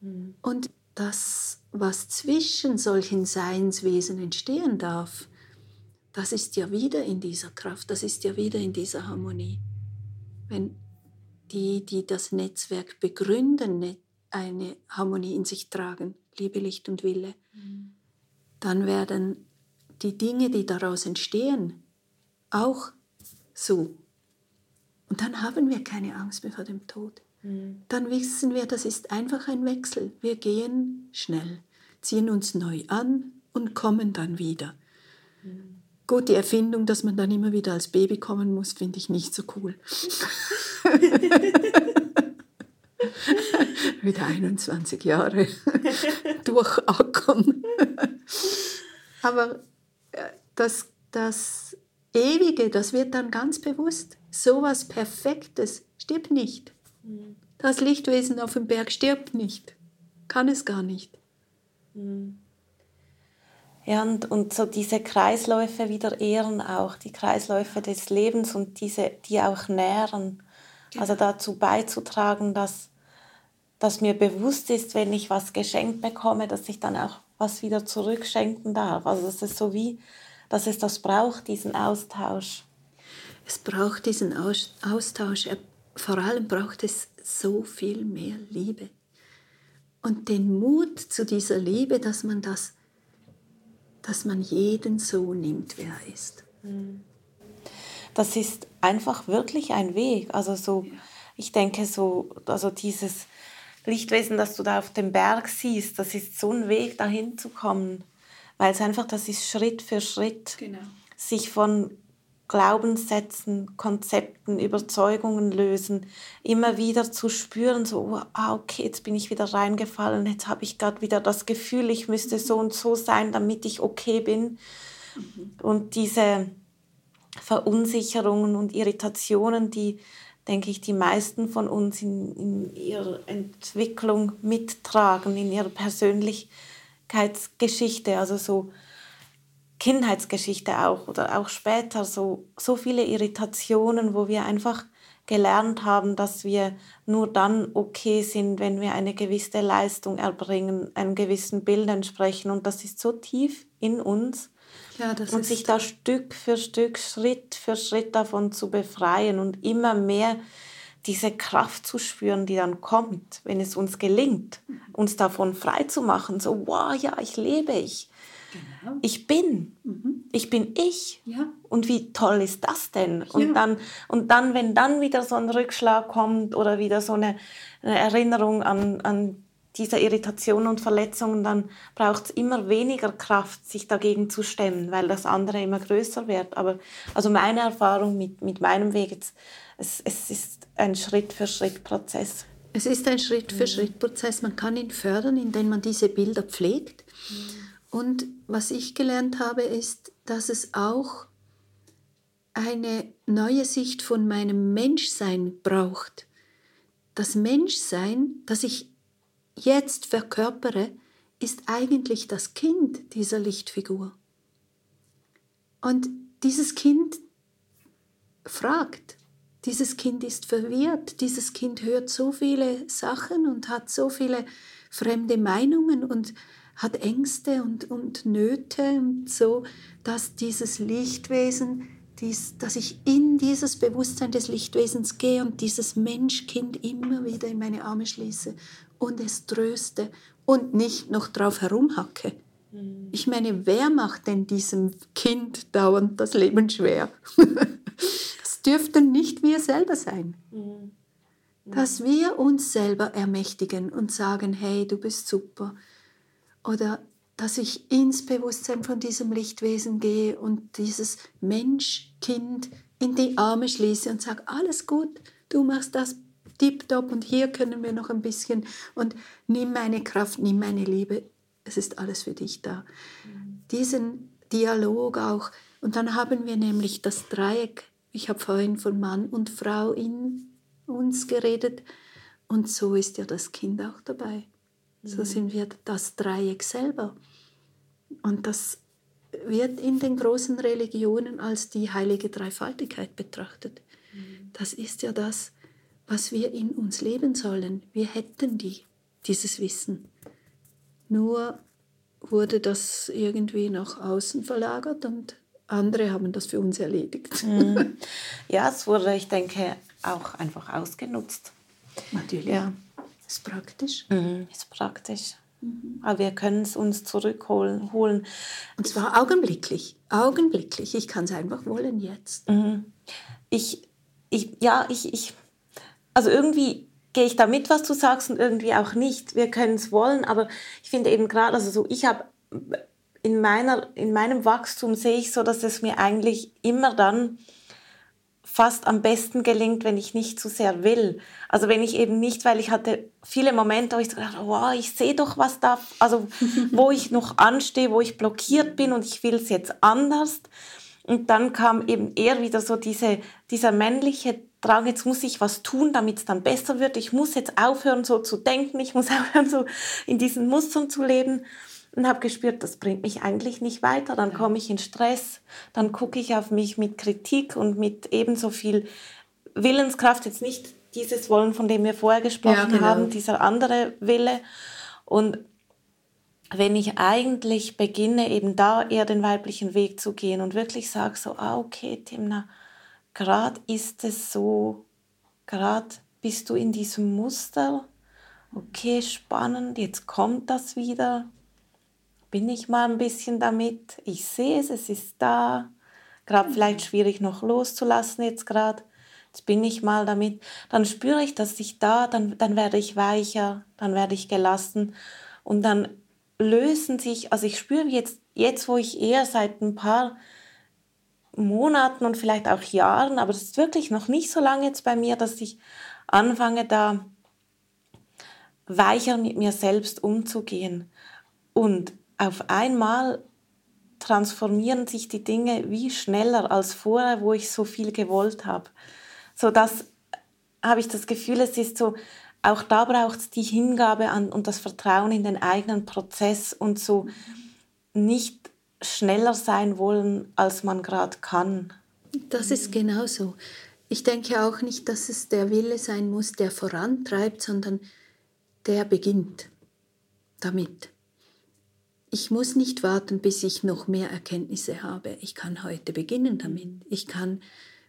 Mhm. Und das, was zwischen solchen Seinswesen entstehen darf, das ist ja wieder in dieser Kraft, das ist ja wieder in dieser Harmonie. Wenn die, die das Netzwerk begründen, eine Harmonie in sich tragen, Liebe, Licht und Wille, mhm. dann werden die Dinge, die daraus entstehen, auch so. Und dann haben wir keine Angst mehr vor dem Tod. Mhm. Dann wissen wir, das ist einfach ein Wechsel. Wir gehen schnell, ziehen uns neu an und kommen dann wieder. Mhm. Gut, die Erfindung, dass man dann immer wieder als Baby kommen muss, finde ich nicht so cool. wieder 21 Jahre durchackern. Aber äh, das, das Ewige, das wird dann ganz bewusst. So was Perfektes stirbt nicht. Mhm. Das Lichtwesen auf dem Berg stirbt nicht. Kann es gar nicht. Mhm. Ja, und, und so diese Kreisläufe wieder ehren auch, die Kreisläufe des Lebens und diese, die auch nähren. Genau. Also dazu beizutragen, dass, dass mir bewusst ist, wenn ich was geschenkt bekomme, dass ich dann auch was wieder zurückschenken darf. Also das ist so wie, dass es das braucht, diesen Austausch. Es braucht diesen Austausch. Vor allem braucht es so viel mehr Liebe. Und den Mut zu dieser Liebe, dass man das, dass man jeden so nimmt, wer er ist. Das ist einfach wirklich ein Weg. Also so, ich denke so, also dieses Lichtwesen, das du da auf dem Berg siehst, das ist so ein Weg, dahin zu kommen. Weil es einfach, das ist Schritt für Schritt. Genau. Sich von Glaubenssätzen, Konzepten, Überzeugungen lösen, immer wieder zu spüren, so, ah, okay, jetzt bin ich wieder reingefallen, jetzt habe ich gerade wieder das Gefühl, ich müsste so und so sein, damit ich okay bin. Mhm. Und diese Verunsicherungen und Irritationen, die, denke ich, die meisten von uns in, in ihrer Entwicklung mittragen, in ihrer Persönlichkeitsgeschichte, also so Kindheitsgeschichte auch oder auch später so, so viele Irritationen, wo wir einfach gelernt haben, dass wir nur dann okay sind, wenn wir eine gewisse Leistung erbringen, einem gewissen Bild entsprechen. Und das ist so tief in uns. Ja, und sich da Stück für Stück, Schritt für Schritt davon zu befreien und immer mehr diese Kraft zu spüren, die dann kommt, wenn es uns gelingt, uns davon frei zu machen. So, wow, ja, ich lebe, ich Genau. Ich bin. Mhm. Ich bin ich. Ja. Und wie toll ist das denn? Und, ja. dann, und dann, wenn dann wieder so ein Rückschlag kommt oder wieder so eine, eine Erinnerung an, an diese Irritationen und Verletzungen, dann braucht es immer weniger Kraft, sich dagegen zu stemmen, weil das andere immer größer wird. Aber also meine Erfahrung mit, mit meinem Weg, jetzt, es, es ist ein Schritt-für-Schritt-Prozess. Es ist ein Schritt-für-Schritt-Prozess. Man kann ihn fördern, indem man diese Bilder pflegt. Mhm und was ich gelernt habe, ist, dass es auch eine neue Sicht von meinem Menschsein braucht. Das Menschsein, das ich jetzt verkörpere, ist eigentlich das Kind dieser Lichtfigur. Und dieses Kind fragt, dieses Kind ist verwirrt, dieses Kind hört so viele Sachen und hat so viele fremde Meinungen und hat Ängste und, und Nöte und so, dass dieses Lichtwesen, dies, dass ich in dieses Bewusstsein des Lichtwesens gehe und dieses Menschkind immer wieder in meine Arme schließe und es tröste und nicht noch drauf herumhacke. Mhm. Ich meine, wer macht denn diesem Kind dauernd das Leben schwer? das dürften nicht wir selber sein. Mhm. Dass wir uns selber ermächtigen und sagen, hey, du bist super, oder dass ich ins Bewusstsein von diesem Lichtwesen gehe und dieses Mensch-Kind in die Arme schließe und sage, alles gut, du machst das tipptopp und hier können wir noch ein bisschen und nimm meine Kraft, nimm meine Liebe, es ist alles für dich da. Mhm. Diesen Dialog auch. Und dann haben wir nämlich das Dreieck, ich habe vorhin von Mann und Frau in uns geredet und so ist ja das Kind auch dabei. So sind wir das Dreieck selber. Und das wird in den großen Religionen als die heilige Dreifaltigkeit betrachtet. Das ist ja das, was wir in uns leben sollen. Wir hätten die, dieses Wissen. Nur wurde das irgendwie nach außen verlagert und andere haben das für uns erledigt. Mhm. Ja, es wurde, ich denke, auch einfach ausgenutzt. Natürlich. Ja. Ist praktisch. Mhm. Ist praktisch. Mhm. Aber wir können es uns zurückholen. Holen. Und zwar augenblicklich. Augenblicklich. Ich kann es einfach wollen jetzt. Mhm. Ich, ich, ja, ich, ich, also irgendwie gehe ich da mit, was du sagst, und irgendwie auch nicht. Wir können es wollen, aber ich finde eben gerade, also so, ich habe in, meiner, in meinem Wachstum sehe ich so, dass es mir eigentlich immer dann fast am besten gelingt, wenn ich nicht zu sehr will. Also wenn ich eben nicht, weil ich hatte viele Momente, wo ich so gedacht, wow, ich sehe doch was da, also wo ich noch anstehe, wo ich blockiert bin und ich will es jetzt anders. Und dann kam eben eher wieder so diese, dieser männliche Drang, jetzt muss ich was tun, damit es dann besser wird. Ich muss jetzt aufhören, so zu denken. Ich muss aufhören, so in diesen Mustern zu leben und habe gespürt, das bringt mich eigentlich nicht weiter. Dann komme ich in Stress, dann gucke ich auf mich mit Kritik und mit ebenso viel Willenskraft, jetzt nicht dieses Wollen, von dem wir vorher gesprochen ja, genau. haben, dieser andere Wille. Und wenn ich eigentlich beginne, eben da eher den weiblichen Weg zu gehen und wirklich sage so, ah, okay, Timna, gerade ist es so, gerade bist du in diesem Muster, okay, spannend, jetzt kommt das wieder, bin ich mal ein bisschen damit, ich sehe es, es ist da, gerade mhm. vielleicht schwierig noch loszulassen jetzt gerade, jetzt bin ich mal damit, dann spüre ich, dass ich da, dann, dann werde ich weicher, dann werde ich gelassen. Und dann lösen sich, also ich spüre jetzt, jetzt wo ich eher seit ein paar Monaten und vielleicht auch Jahren, aber es ist wirklich noch nicht so lange jetzt bei mir, dass ich anfange da weicher mit mir selbst umzugehen. Und auf einmal transformieren sich die Dinge wie schneller als vorher, wo ich so viel gewollt habe. So das habe ich das Gefühl, es ist so, auch da braucht es die Hingabe an und das Vertrauen in den eigenen Prozess und so nicht schneller sein wollen, als man gerade kann. Das ist genauso. Ich denke auch nicht, dass es der Wille sein muss, der vorantreibt, sondern der beginnt damit. Ich muss nicht warten, bis ich noch mehr Erkenntnisse habe. Ich kann heute beginnen damit. Ich kann,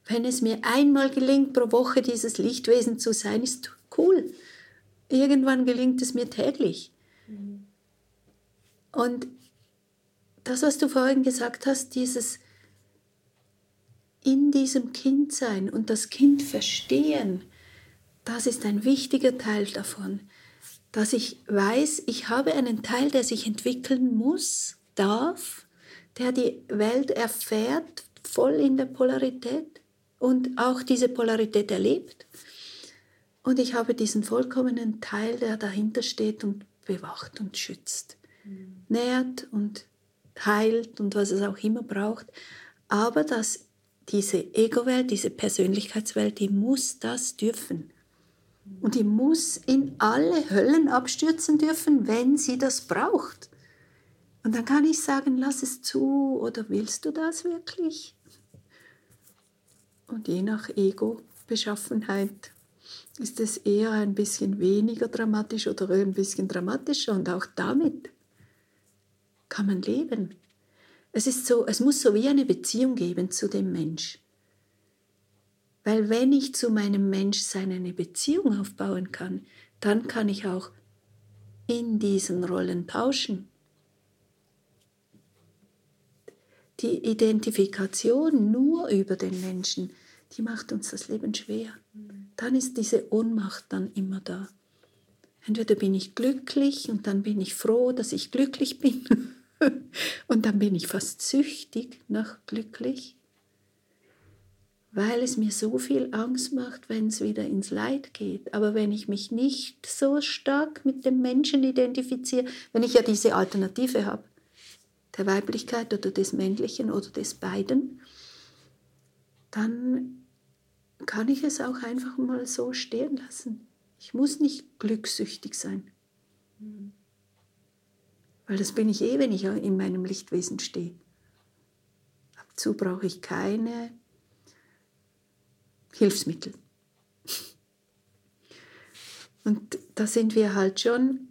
wenn es mir einmal gelingt, pro Woche dieses Lichtwesen zu sein, ist cool. Irgendwann gelingt es mir täglich. Mhm. Und das, was du vorhin gesagt hast, dieses in diesem Kind sein und das Kind verstehen, das ist ein wichtiger Teil davon, dass ich weiß, ich habe einen Teil, der sich entwickeln muss, darf, der die Welt erfährt, voll in der Polarität und auch diese Polarität erlebt. Und ich habe diesen vollkommenen Teil, der dahinter steht und bewacht und schützt, mhm. nährt und heilt und was es auch immer braucht. Aber dass diese Ego-Welt, diese Persönlichkeitswelt, die muss das dürfen. Und die muss in alle Höllen abstürzen dürfen, wenn sie das braucht. Und dann kann ich sagen, lass es zu oder willst du das wirklich? Und je nach Ego-Beschaffenheit ist es eher ein bisschen weniger dramatisch oder ein bisschen dramatischer und auch damit kann man leben. Es, ist so, es muss so wie eine Beziehung geben zu dem Mensch. Weil wenn ich zu meinem Menschsein eine Beziehung aufbauen kann, dann kann ich auch in diesen Rollen tauschen. Die Identifikation nur über den Menschen, die macht uns das Leben schwer. Dann ist diese Ohnmacht dann immer da. Entweder bin ich glücklich und dann bin ich froh, dass ich glücklich bin. Und dann bin ich fast süchtig nach glücklich, weil es mir so viel Angst macht, wenn es wieder ins Leid geht. Aber wenn ich mich nicht so stark mit dem Menschen identifiziere, wenn ich ja diese Alternative habe, der Weiblichkeit oder des Männlichen oder des beiden, dann kann ich es auch einfach mal so stehen lassen. Ich muss nicht glückssüchtig sein. Weil das bin ich eh, wenn ich in meinem Lichtwesen stehe. Dazu brauche ich keine Hilfsmittel. Und da sind wir halt schon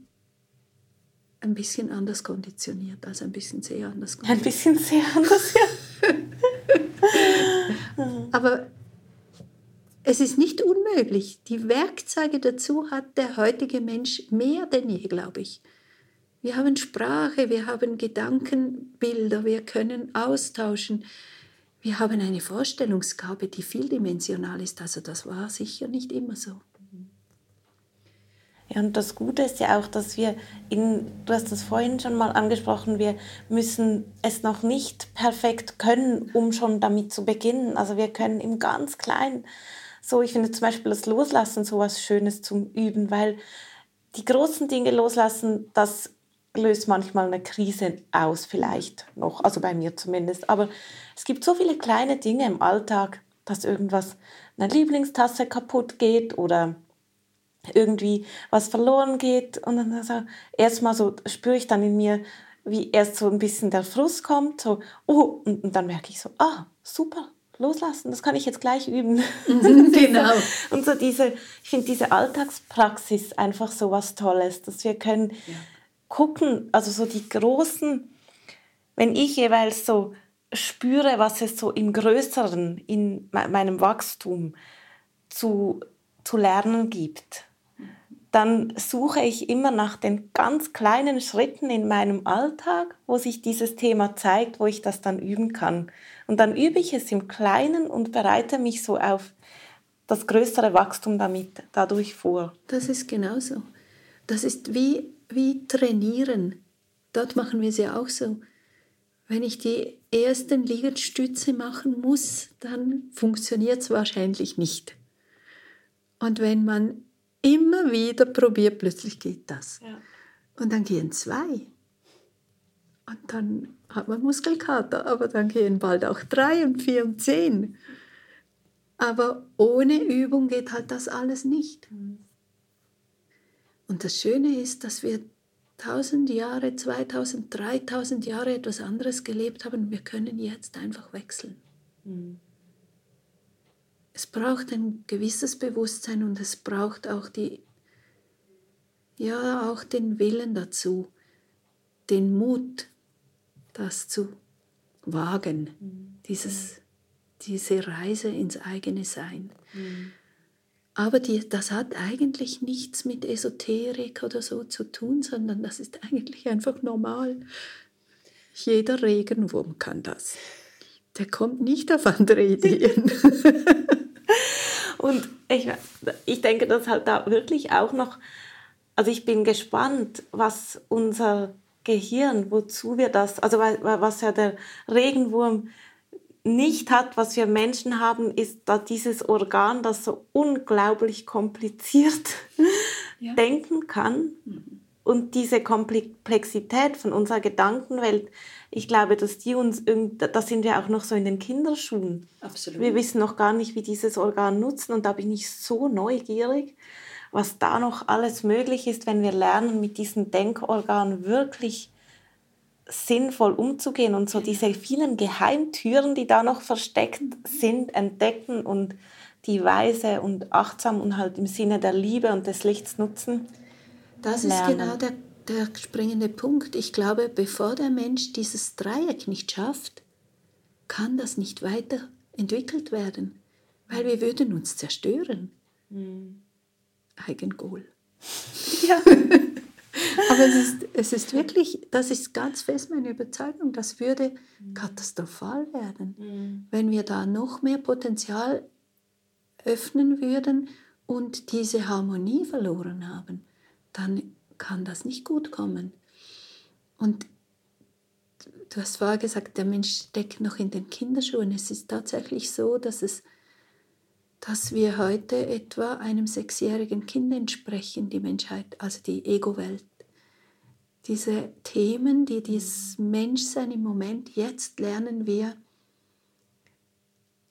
ein bisschen anders konditioniert, also ein bisschen sehr anders konditioniert. Ein bisschen sehr anders, ja. Aber es ist nicht unmöglich. Die Werkzeuge dazu hat der heutige Mensch mehr denn je, glaube ich. Wir haben Sprache, wir haben Gedankenbilder, wir können austauschen. Wir haben eine Vorstellungsgabe, die vieldimensional ist. Also das war sicher nicht immer so. Ja, und das Gute ist ja auch, dass wir, in, du hast das vorhin schon mal angesprochen, wir müssen es noch nicht perfekt können, um schon damit zu beginnen. Also wir können im ganz Kleinen, so ich finde zum Beispiel das Loslassen so was Schönes zum Üben, weil die großen Dinge loslassen, das löst manchmal eine Krise aus, vielleicht noch, also bei mir zumindest. Aber es gibt so viele kleine Dinge im Alltag, dass irgendwas, eine Lieblingstasse kaputt geht oder irgendwie was verloren geht. Und dann also, erstmal so spüre ich dann in mir, wie erst so ein bisschen der Frust kommt, so, oh, und, und dann merke ich so, ah, super, loslassen, das kann ich jetzt gleich üben. genau. und so diese, ich finde diese Alltagspraxis einfach so was Tolles, dass wir können ja. gucken, also so die großen, wenn ich jeweils so spüre, was es so im Größeren, in meinem Wachstum zu, zu lernen gibt, dann suche ich immer nach den ganz kleinen Schritten in meinem Alltag, wo sich dieses Thema zeigt, wo ich das dann üben kann. Und dann übe ich es im Kleinen und bereite mich so auf das größere Wachstum damit dadurch vor. Das ist genauso. Das ist wie, wie trainieren. Dort machen wir es ja auch so. Wenn ich die ersten Liegestütze machen muss, dann funktioniert es wahrscheinlich nicht. Und wenn man immer wieder probiert, plötzlich geht das. Ja. Und dann gehen zwei. Und dann hat man Muskelkater, aber dann gehen bald auch drei und vier und zehn. Aber ohne Übung geht halt das alles nicht. Mhm. Und das Schöne ist, dass wir tausend Jahre, 2000, 3000 Jahre etwas anderes gelebt haben. Wir können jetzt einfach wechseln. Mhm es braucht ein gewisses Bewusstsein und es braucht auch die, ja, auch den Willen dazu, den Mut, das zu wagen, mhm. dieses, diese Reise ins eigene Sein. Mhm. Aber die, das hat eigentlich nichts mit Esoterik oder so zu tun, sondern das ist eigentlich einfach normal. Jeder Regenwurm kann das. Der kommt nicht auf andere Ideen. Und ich, ich denke, dass halt da wirklich auch noch, also ich bin gespannt, was unser Gehirn, wozu wir das, also was ja der Regenwurm nicht hat, was wir Menschen haben, ist da dieses Organ, das so unglaublich kompliziert ja. denken kann. Mhm. Und diese Komplexität von unserer Gedankenwelt ich glaube, dass die uns, da sind wir auch noch so in den Kinderschuhen. Absolut. Wir wissen noch gar nicht, wie dieses Organ nutzen und da bin ich so neugierig, was da noch alles möglich ist, wenn wir lernen, mit diesen Denkorganen wirklich sinnvoll umzugehen und so diese vielen Geheimtüren, die da noch versteckt sind, entdecken und die weise und achtsam und halt im Sinne der Liebe und des Lichts nutzen. Das lernen. ist genau der der springende Punkt. Ich glaube, bevor der Mensch dieses Dreieck nicht schafft, kann das nicht weiterentwickelt werden, weil wir würden uns zerstören. Mhm. Eigengoal. Ja. Aber es ist, es ist wirklich, das ist ganz fest meine Überzeugung, das würde mhm. katastrophal werden, mhm. wenn wir da noch mehr Potenzial öffnen würden und diese Harmonie verloren haben. Dann kann das nicht gut kommen. Und du hast vorher gesagt, der Mensch steckt noch in den Kinderschuhen. Es ist tatsächlich so, dass, es, dass wir heute etwa einem sechsjährigen Kind entsprechen, die Menschheit, also die Ego-Welt. Diese Themen, die das Menschsein im Moment, jetzt lernen wir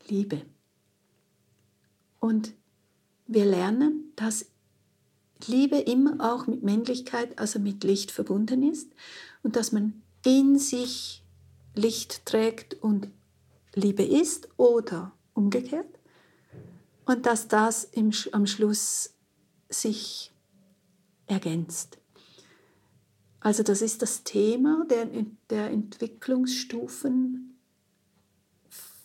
Liebe. Und wir lernen, dass Liebe immer auch mit Männlichkeit, also mit Licht verbunden ist und dass man in sich Licht trägt und Liebe ist oder umgekehrt und dass das im, am Schluss sich ergänzt. Also das ist das Thema der, der Entwicklungsstufen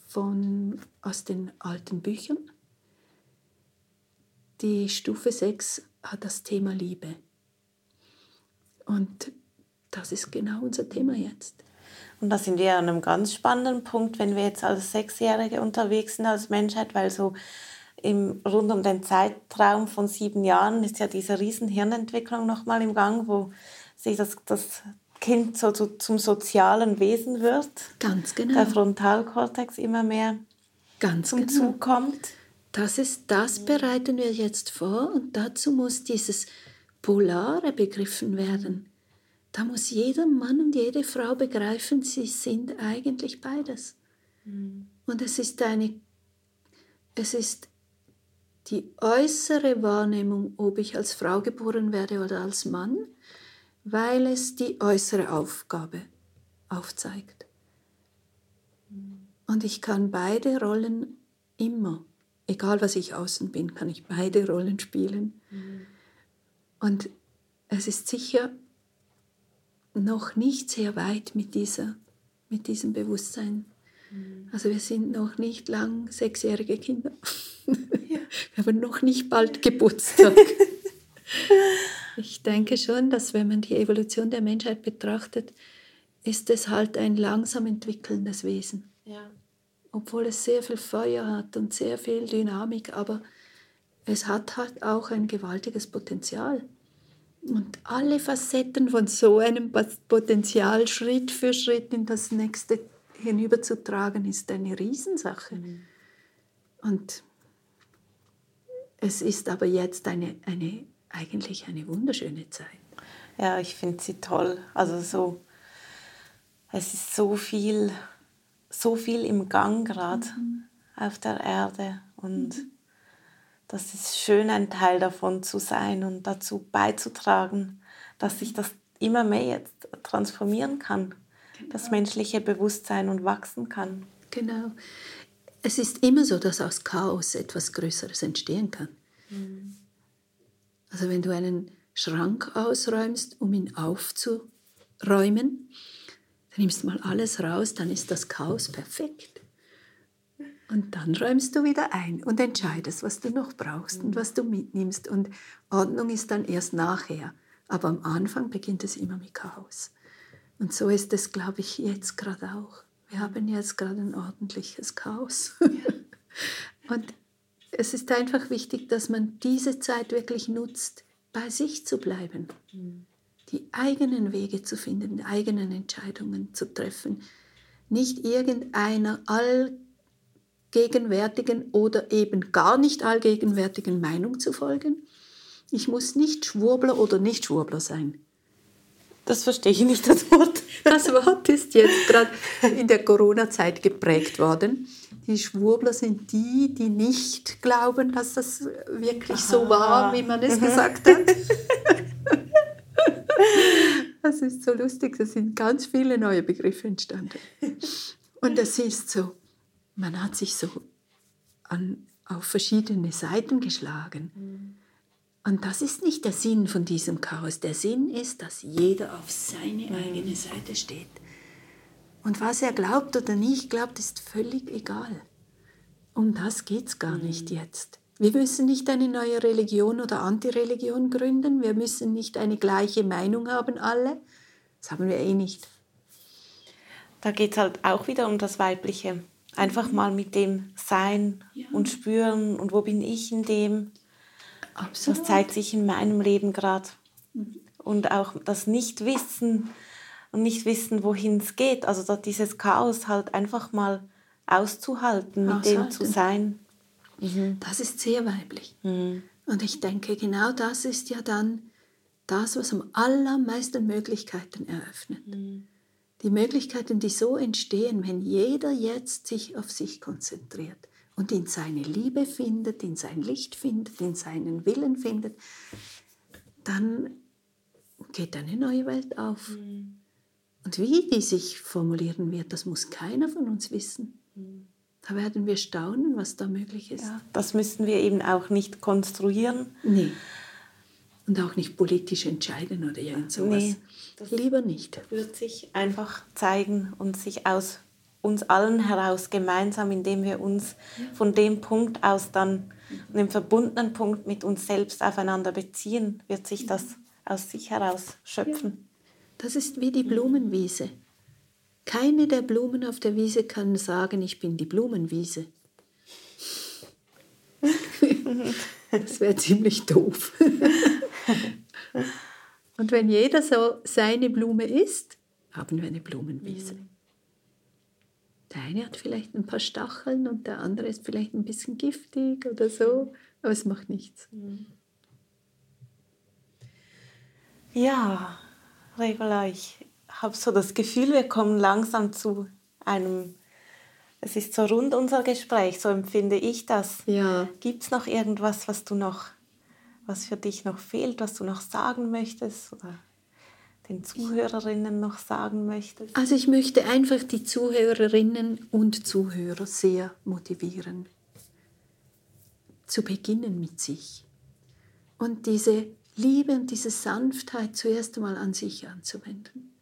von, aus den alten Büchern. Die Stufe 6 hat das Thema Liebe. Und das ist genau unser Thema jetzt. Und da sind wir an einem ganz spannenden Punkt, wenn wir jetzt als Sechsjährige unterwegs sind als Menschheit, weil so im, rund um den Zeitraum von sieben Jahren ist ja diese riesen Hirnentwicklung nochmal im Gang, wo sich das, das Kind so zu, zum sozialen Wesen wird. Ganz genau. Der Frontalkortex immer mehr Ganz zum genau. Zug kommt. Das ist, das bereiten wir jetzt vor und dazu muss dieses Polare begriffen werden. Da muss jeder Mann und jede Frau begreifen, sie sind eigentlich beides. Und es ist eine, es ist die äußere Wahrnehmung, ob ich als Frau geboren werde oder als Mann, weil es die äußere Aufgabe aufzeigt. Und ich kann beide Rollen immer, egal was ich außen bin, kann ich beide Rollen spielen. Und es ist sicher noch nicht sehr weit mit, dieser, mit diesem Bewusstsein. Also wir sind noch nicht lang sechsjährige Kinder. Wir haben noch nicht bald Geburtstag. ich denke schon, dass wenn man die Evolution der Menschheit betrachtet, ist es halt ein langsam entwickelndes Wesen. Ja. Obwohl es sehr viel Feuer hat und sehr viel Dynamik, aber es hat halt auch ein gewaltiges Potenzial. Und alle Facetten von so einem Potenzial Schritt für Schritt in das nächste hinüberzutragen, ist eine Riesensache. Und es ist aber jetzt eine, eine, eigentlich eine wunderschöne Zeit. Ja, ich finde sie toll. Also so, es ist so viel, so viel im Gang gerade auf der Erde und das ist schön, ein Teil davon zu sein und dazu beizutragen, dass sich das immer mehr jetzt transformieren kann, das menschliche Bewusstsein und wachsen kann. Genau. Es ist immer so, dass aus Chaos etwas Größeres entstehen kann. Also wenn du einen Schrank ausräumst, um ihn aufzuräumen, dann nimmst du mal alles raus, dann ist das Chaos perfekt. Und dann räumst du wieder ein und entscheidest, was du noch brauchst und was du mitnimmst. Und Ordnung ist dann erst nachher. Aber am Anfang beginnt es immer mit Chaos. Und so ist es, glaube ich, jetzt gerade auch. Wir haben jetzt gerade ein ordentliches Chaos. und es ist einfach wichtig, dass man diese Zeit wirklich nutzt, bei sich zu bleiben, die eigenen Wege zu finden, die eigenen Entscheidungen zu treffen. Nicht irgendeiner allgegenwärtigen oder eben gar nicht allgegenwärtigen Meinung zu folgen. Ich muss nicht Schwurbler oder nicht Schwurbler sein. Das verstehe ich nicht, das Wort. Das Wort ist jetzt gerade in der Corona-Zeit geprägt worden. Die Schwurbler sind die, die nicht glauben, dass das wirklich so war, wie man es gesagt hat. Das ist so lustig, da sind ganz viele neue Begriffe entstanden. Und es ist so, man hat sich so an, auf verschiedene Seiten geschlagen. Und das ist nicht der Sinn von diesem Chaos. Der Sinn ist, dass jeder auf seine eigene Seite steht. Und was er glaubt oder nicht glaubt, ist völlig egal. Um das geht es gar nicht jetzt. Wir müssen nicht eine neue Religion oder Antireligion gründen. Wir müssen nicht eine gleiche Meinung haben, alle. Das haben wir eh nicht. Da geht es halt auch wieder um das Weibliche. Einfach mal mit dem Sein Ja. und Spüren und wo bin ich in dem. Absolut. Das zeigt sich in meinem Leben gerade. Und auch das Nichtwissen und nicht wissen, wohin es geht. Also da dieses Chaos halt einfach mal auszuhalten, mit dem zu Aushalten. sein. Das ist sehr weiblich. Mhm. Und ich denke, genau das ist ja dann das, was am allermeisten Möglichkeiten eröffnet. Die Möglichkeiten, die so entstehen, wenn jeder jetzt sich auf sich konzentriert und in seine Liebe findet, in sein Licht findet, in seinen Willen findet, dann geht eine neue Welt auf. Und wie die sich formulieren wird, das muss keiner von uns wissen. Da werden wir staunen, was da möglich ist. Ja, das müssen wir eben auch nicht konstruieren. Nee. Und auch nicht politisch entscheiden oder irgend sowas. Nee, Lieber nicht. Wird sich einfach zeigen und sich aus uns allen heraus gemeinsam, indem wir uns von dem Punkt aus dann, dem verbundenen Punkt mit uns selbst aufeinander beziehen, wird sich das aus sich heraus schöpfen. Das ist wie die Blumenwiese. Keine der Blumen auf der Wiese kann sagen, ich bin die Blumenwiese. das wäre ziemlich doof. Und wenn jeder so seine Blume isst, haben wir eine Blumenwiese. Der eine hat vielleicht ein paar Stacheln und der andere ist vielleicht ein bisschen giftig oder so, aber es macht nichts. Ja, Regula, ich habe so das Gefühl, wir kommen langsam zu einem, es ist so rund unser Gespräch, so empfinde ich das. Ja. Gibt es noch irgendwas, was du noch, was für dich noch fehlt, was du noch sagen möchtest oder den Zuhörerinnen noch sagen möchtest? Also ich möchte einfach die Zuhörerinnen und Zuhörer sehr motivieren, zu beginnen mit sich und diese Liebe und diese Sanftheit zuerst einmal an sich anzuwenden.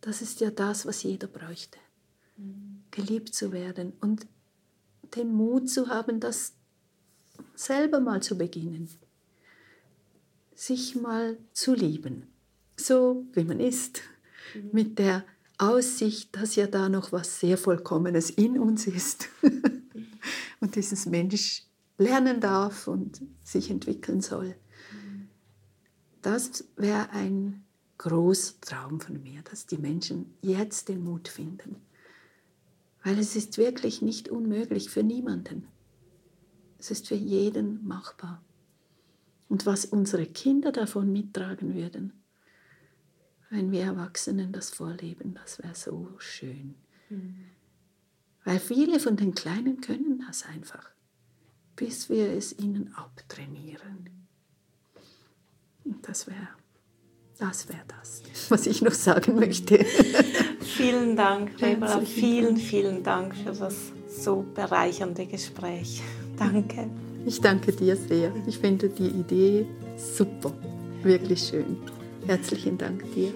Das ist ja das, was jeder bräuchte. Geliebt zu werden und den Mut zu haben, das selber mal zu beginnen. Sich mal zu lieben, so wie man ist, mit der Aussicht, dass ja da noch was sehr Vollkommenes in uns ist und dieses Mensch lernen darf und sich entwickeln soll. Das wäre ein großer Traum von mir, dass die Menschen jetzt den Mut finden. Weil es ist wirklich nicht unmöglich für niemanden. Es ist für jeden machbar. Und was unsere Kinder davon mittragen würden, wenn wir Erwachsenen das vorleben, das wäre so schön. Mhm. Weil viele von den Kleinen können das einfach bis wir es ihnen abtrainieren. Und das wäre das, wär das, was ich noch sagen möchte. vielen Dank, Rebera. Vielen, vielen Dank für das so bereichernde Gespräch. Danke. Ich danke dir sehr. Ich finde die Idee super. Wirklich schön. Herzlichen Dank dir.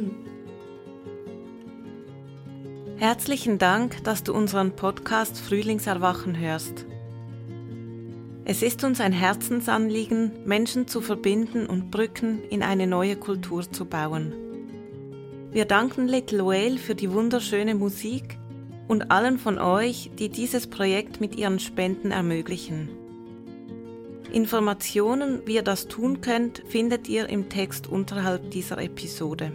Herzlichen Dank, dass du unseren Podcast Frühlingserwachen hörst. Es ist uns ein Herzensanliegen, Menschen zu verbinden und Brücken in eine neue Kultur zu bauen. Wir danken Little Whale für die wunderschöne Musik und allen von euch, die dieses Projekt mit ihren Spenden ermöglichen. Informationen, wie ihr das tun könnt, findet ihr im Text unterhalb dieser Episode.